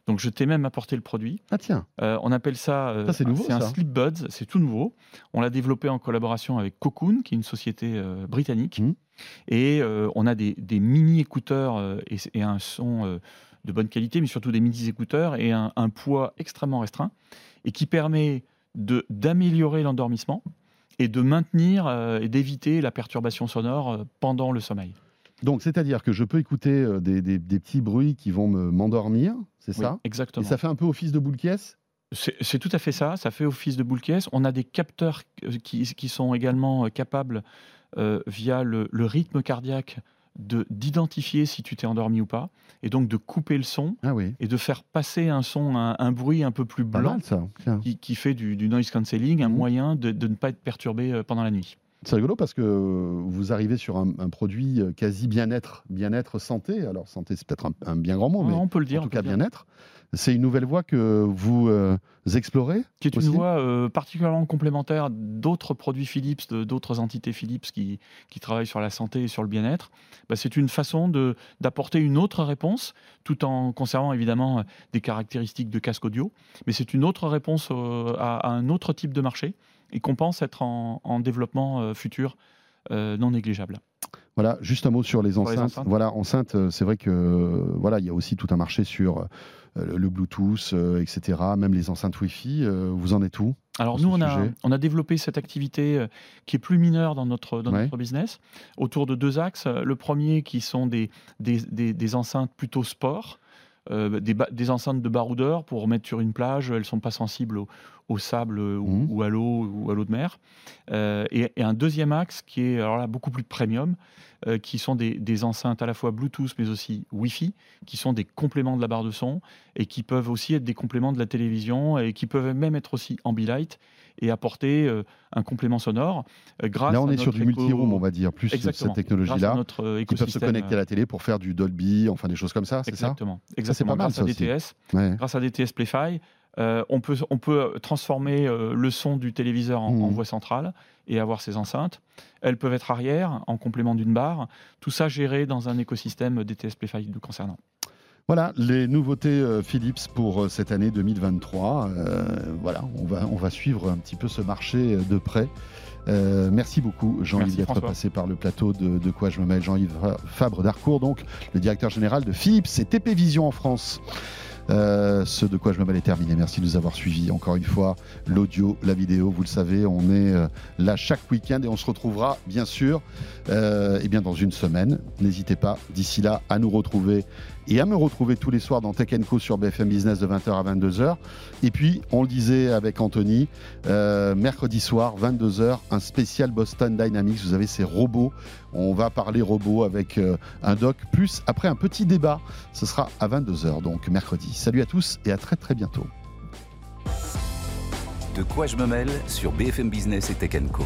Donc je t'ai même apporté le produit. Ah tiens, Euh, on appelle ça. euh, Ça, c'est nouveau, C'est un. Sleep Buds, c'est tout nouveau. On l'a développé en collaboration avec Cocoon, qui est une société euh, britannique. Mhm. Et on a des, des mini écouteurs et, et un son de bonne qualité, mais surtout des mini écouteurs et un, un poids extrêmement restreint, et qui permet de- d'améliorer l'endormissement et de maintenir et d'éviter la perturbation sonore pendant le sommeil. Donc c'est-à-dire que je peux écouter euh, des, des- des petits bruits qui vont me- m'endormir, c'est Oui, ça? Et exactement. ça fait un peu office de boule caisse? C'est tout à fait ça, ça fait office de boule caisse. On a des capteurs euh, qui, qui sont également euh, capables, euh, via le, le rythme cardiaque, de- d'identifier si tu t'es endormi ou pas, et donc de couper le son Ah oui, et de faire passer un son, un, un bruit un peu plus blanc mal ça. Tiens. qui, qui fait du, du noise cancelling, un Mhm. moyen de, de ne pas être perturbé pendant la nuit. C'est rigolo parce que vous arrivez sur un, un produit euh, quasi bien-être, bien-être santé. Alors santé, c'est peut-être un, un bien grand mot, mais on peut le dire. en tout cas bien-être. C'est une nouvelle voie que vous euh, explorez qui est aussi? une voie euh, particulièrement complémentaire d'autres produits Philips, d'autres entités Philips qui, qui travaillent sur la santé et sur le bien-être. Bah, c'est une façon d'apporter une autre réponse, tout en conservant évidemment euh, des caractéristiques de casque audio, mais c'est une autre réponse euh, à, à un autre type de marché et qu'on pense être en, en développement euh, futur euh, non négligeable. Voilà, juste un mot sur les Sur les enceintes. enceintes. Voilà, enceintes, euh, c'est vrai que voilà, il y a aussi tout un marché sur le Bluetooth, euh, etc. Même les enceintes Wi-Fi. euh, vous en êtes où Alors nous, on a, sujet? on a développé cette activité euh, qui est plus mineure dans notre, dans Ouais. notre business, autour de deux axes. Le premier qui sont des, des, des- des enceintes plutôt sport, euh, des, enceintes de baroudeur pour mettre sur une plage, elles ne sont pas sensibles au, au sable euh, ou, ou à l'eau ou à l'eau de mer. Euh, et, et un deuxième axe qui est alors là, beaucoup plus premium, euh, qui sont des, des enceintes à la fois Bluetooth mais aussi Wi-Fi, qui sont des compléments de la barre de son et qui peuvent aussi être des compléments de la télévision et qui peuvent même être aussi ambilight et apporter euh, un complément sonore euh, grâce Là, on à est sur du éco- multi-room, on va dire, plus cette Exactement. à technologie-là, qui peuvent se connecter à la télé pour faire du Dolby, enfin des choses comme ça, c'est ça? Exactement. c'est Exactement. pas mal, grâce ça à. DTS, Ouais. grâce à DTS Playfi, euh, on, peut, on peut transformer euh, le son du téléviseur en, en Mhm. voix centrale et avoir ces enceintes. Elles peuvent être arrière, en complément d'une barre. Tout ça géré dans un écosystème DTS Playfi nous concernant. Voilà les nouveautés euh, Philips pour cette année 2023. Euh, voilà, on va, on va suivre un petit peu ce marché de près. Euh, merci beaucoup Jean-Yves d'être passé par le plateau de, de quoi je me mêle. Jean-Yves Fabre d'Arcourt, donc le directeur général de Philips et TP Vision en France. Euh, ce de quoi je me mêle terminé. Merci de nous avoir suivis. Encore une fois, l'audio, la vidéo, vous le savez, on est euh, là chaque week-end et on se retrouvera bien sûr euh, eh bien dans une semaine. N'hésitez pas d'ici là à nous retrouver et à me retrouver tous les soirs dans Tech Co sur BFM Business de 20h à 22h. Et puis, on le disait avec Anthony, euh, mercredi soir, 22h, un spécial Boston Dynamics. Vous avez ces robots. On va parler robots avec euh, un doc, plus après un petit débat. Ce sera à 22h, donc mercredi. Salut à tous et à très très bientôt. De quoi je me mêle sur BFM Business et Tech Co.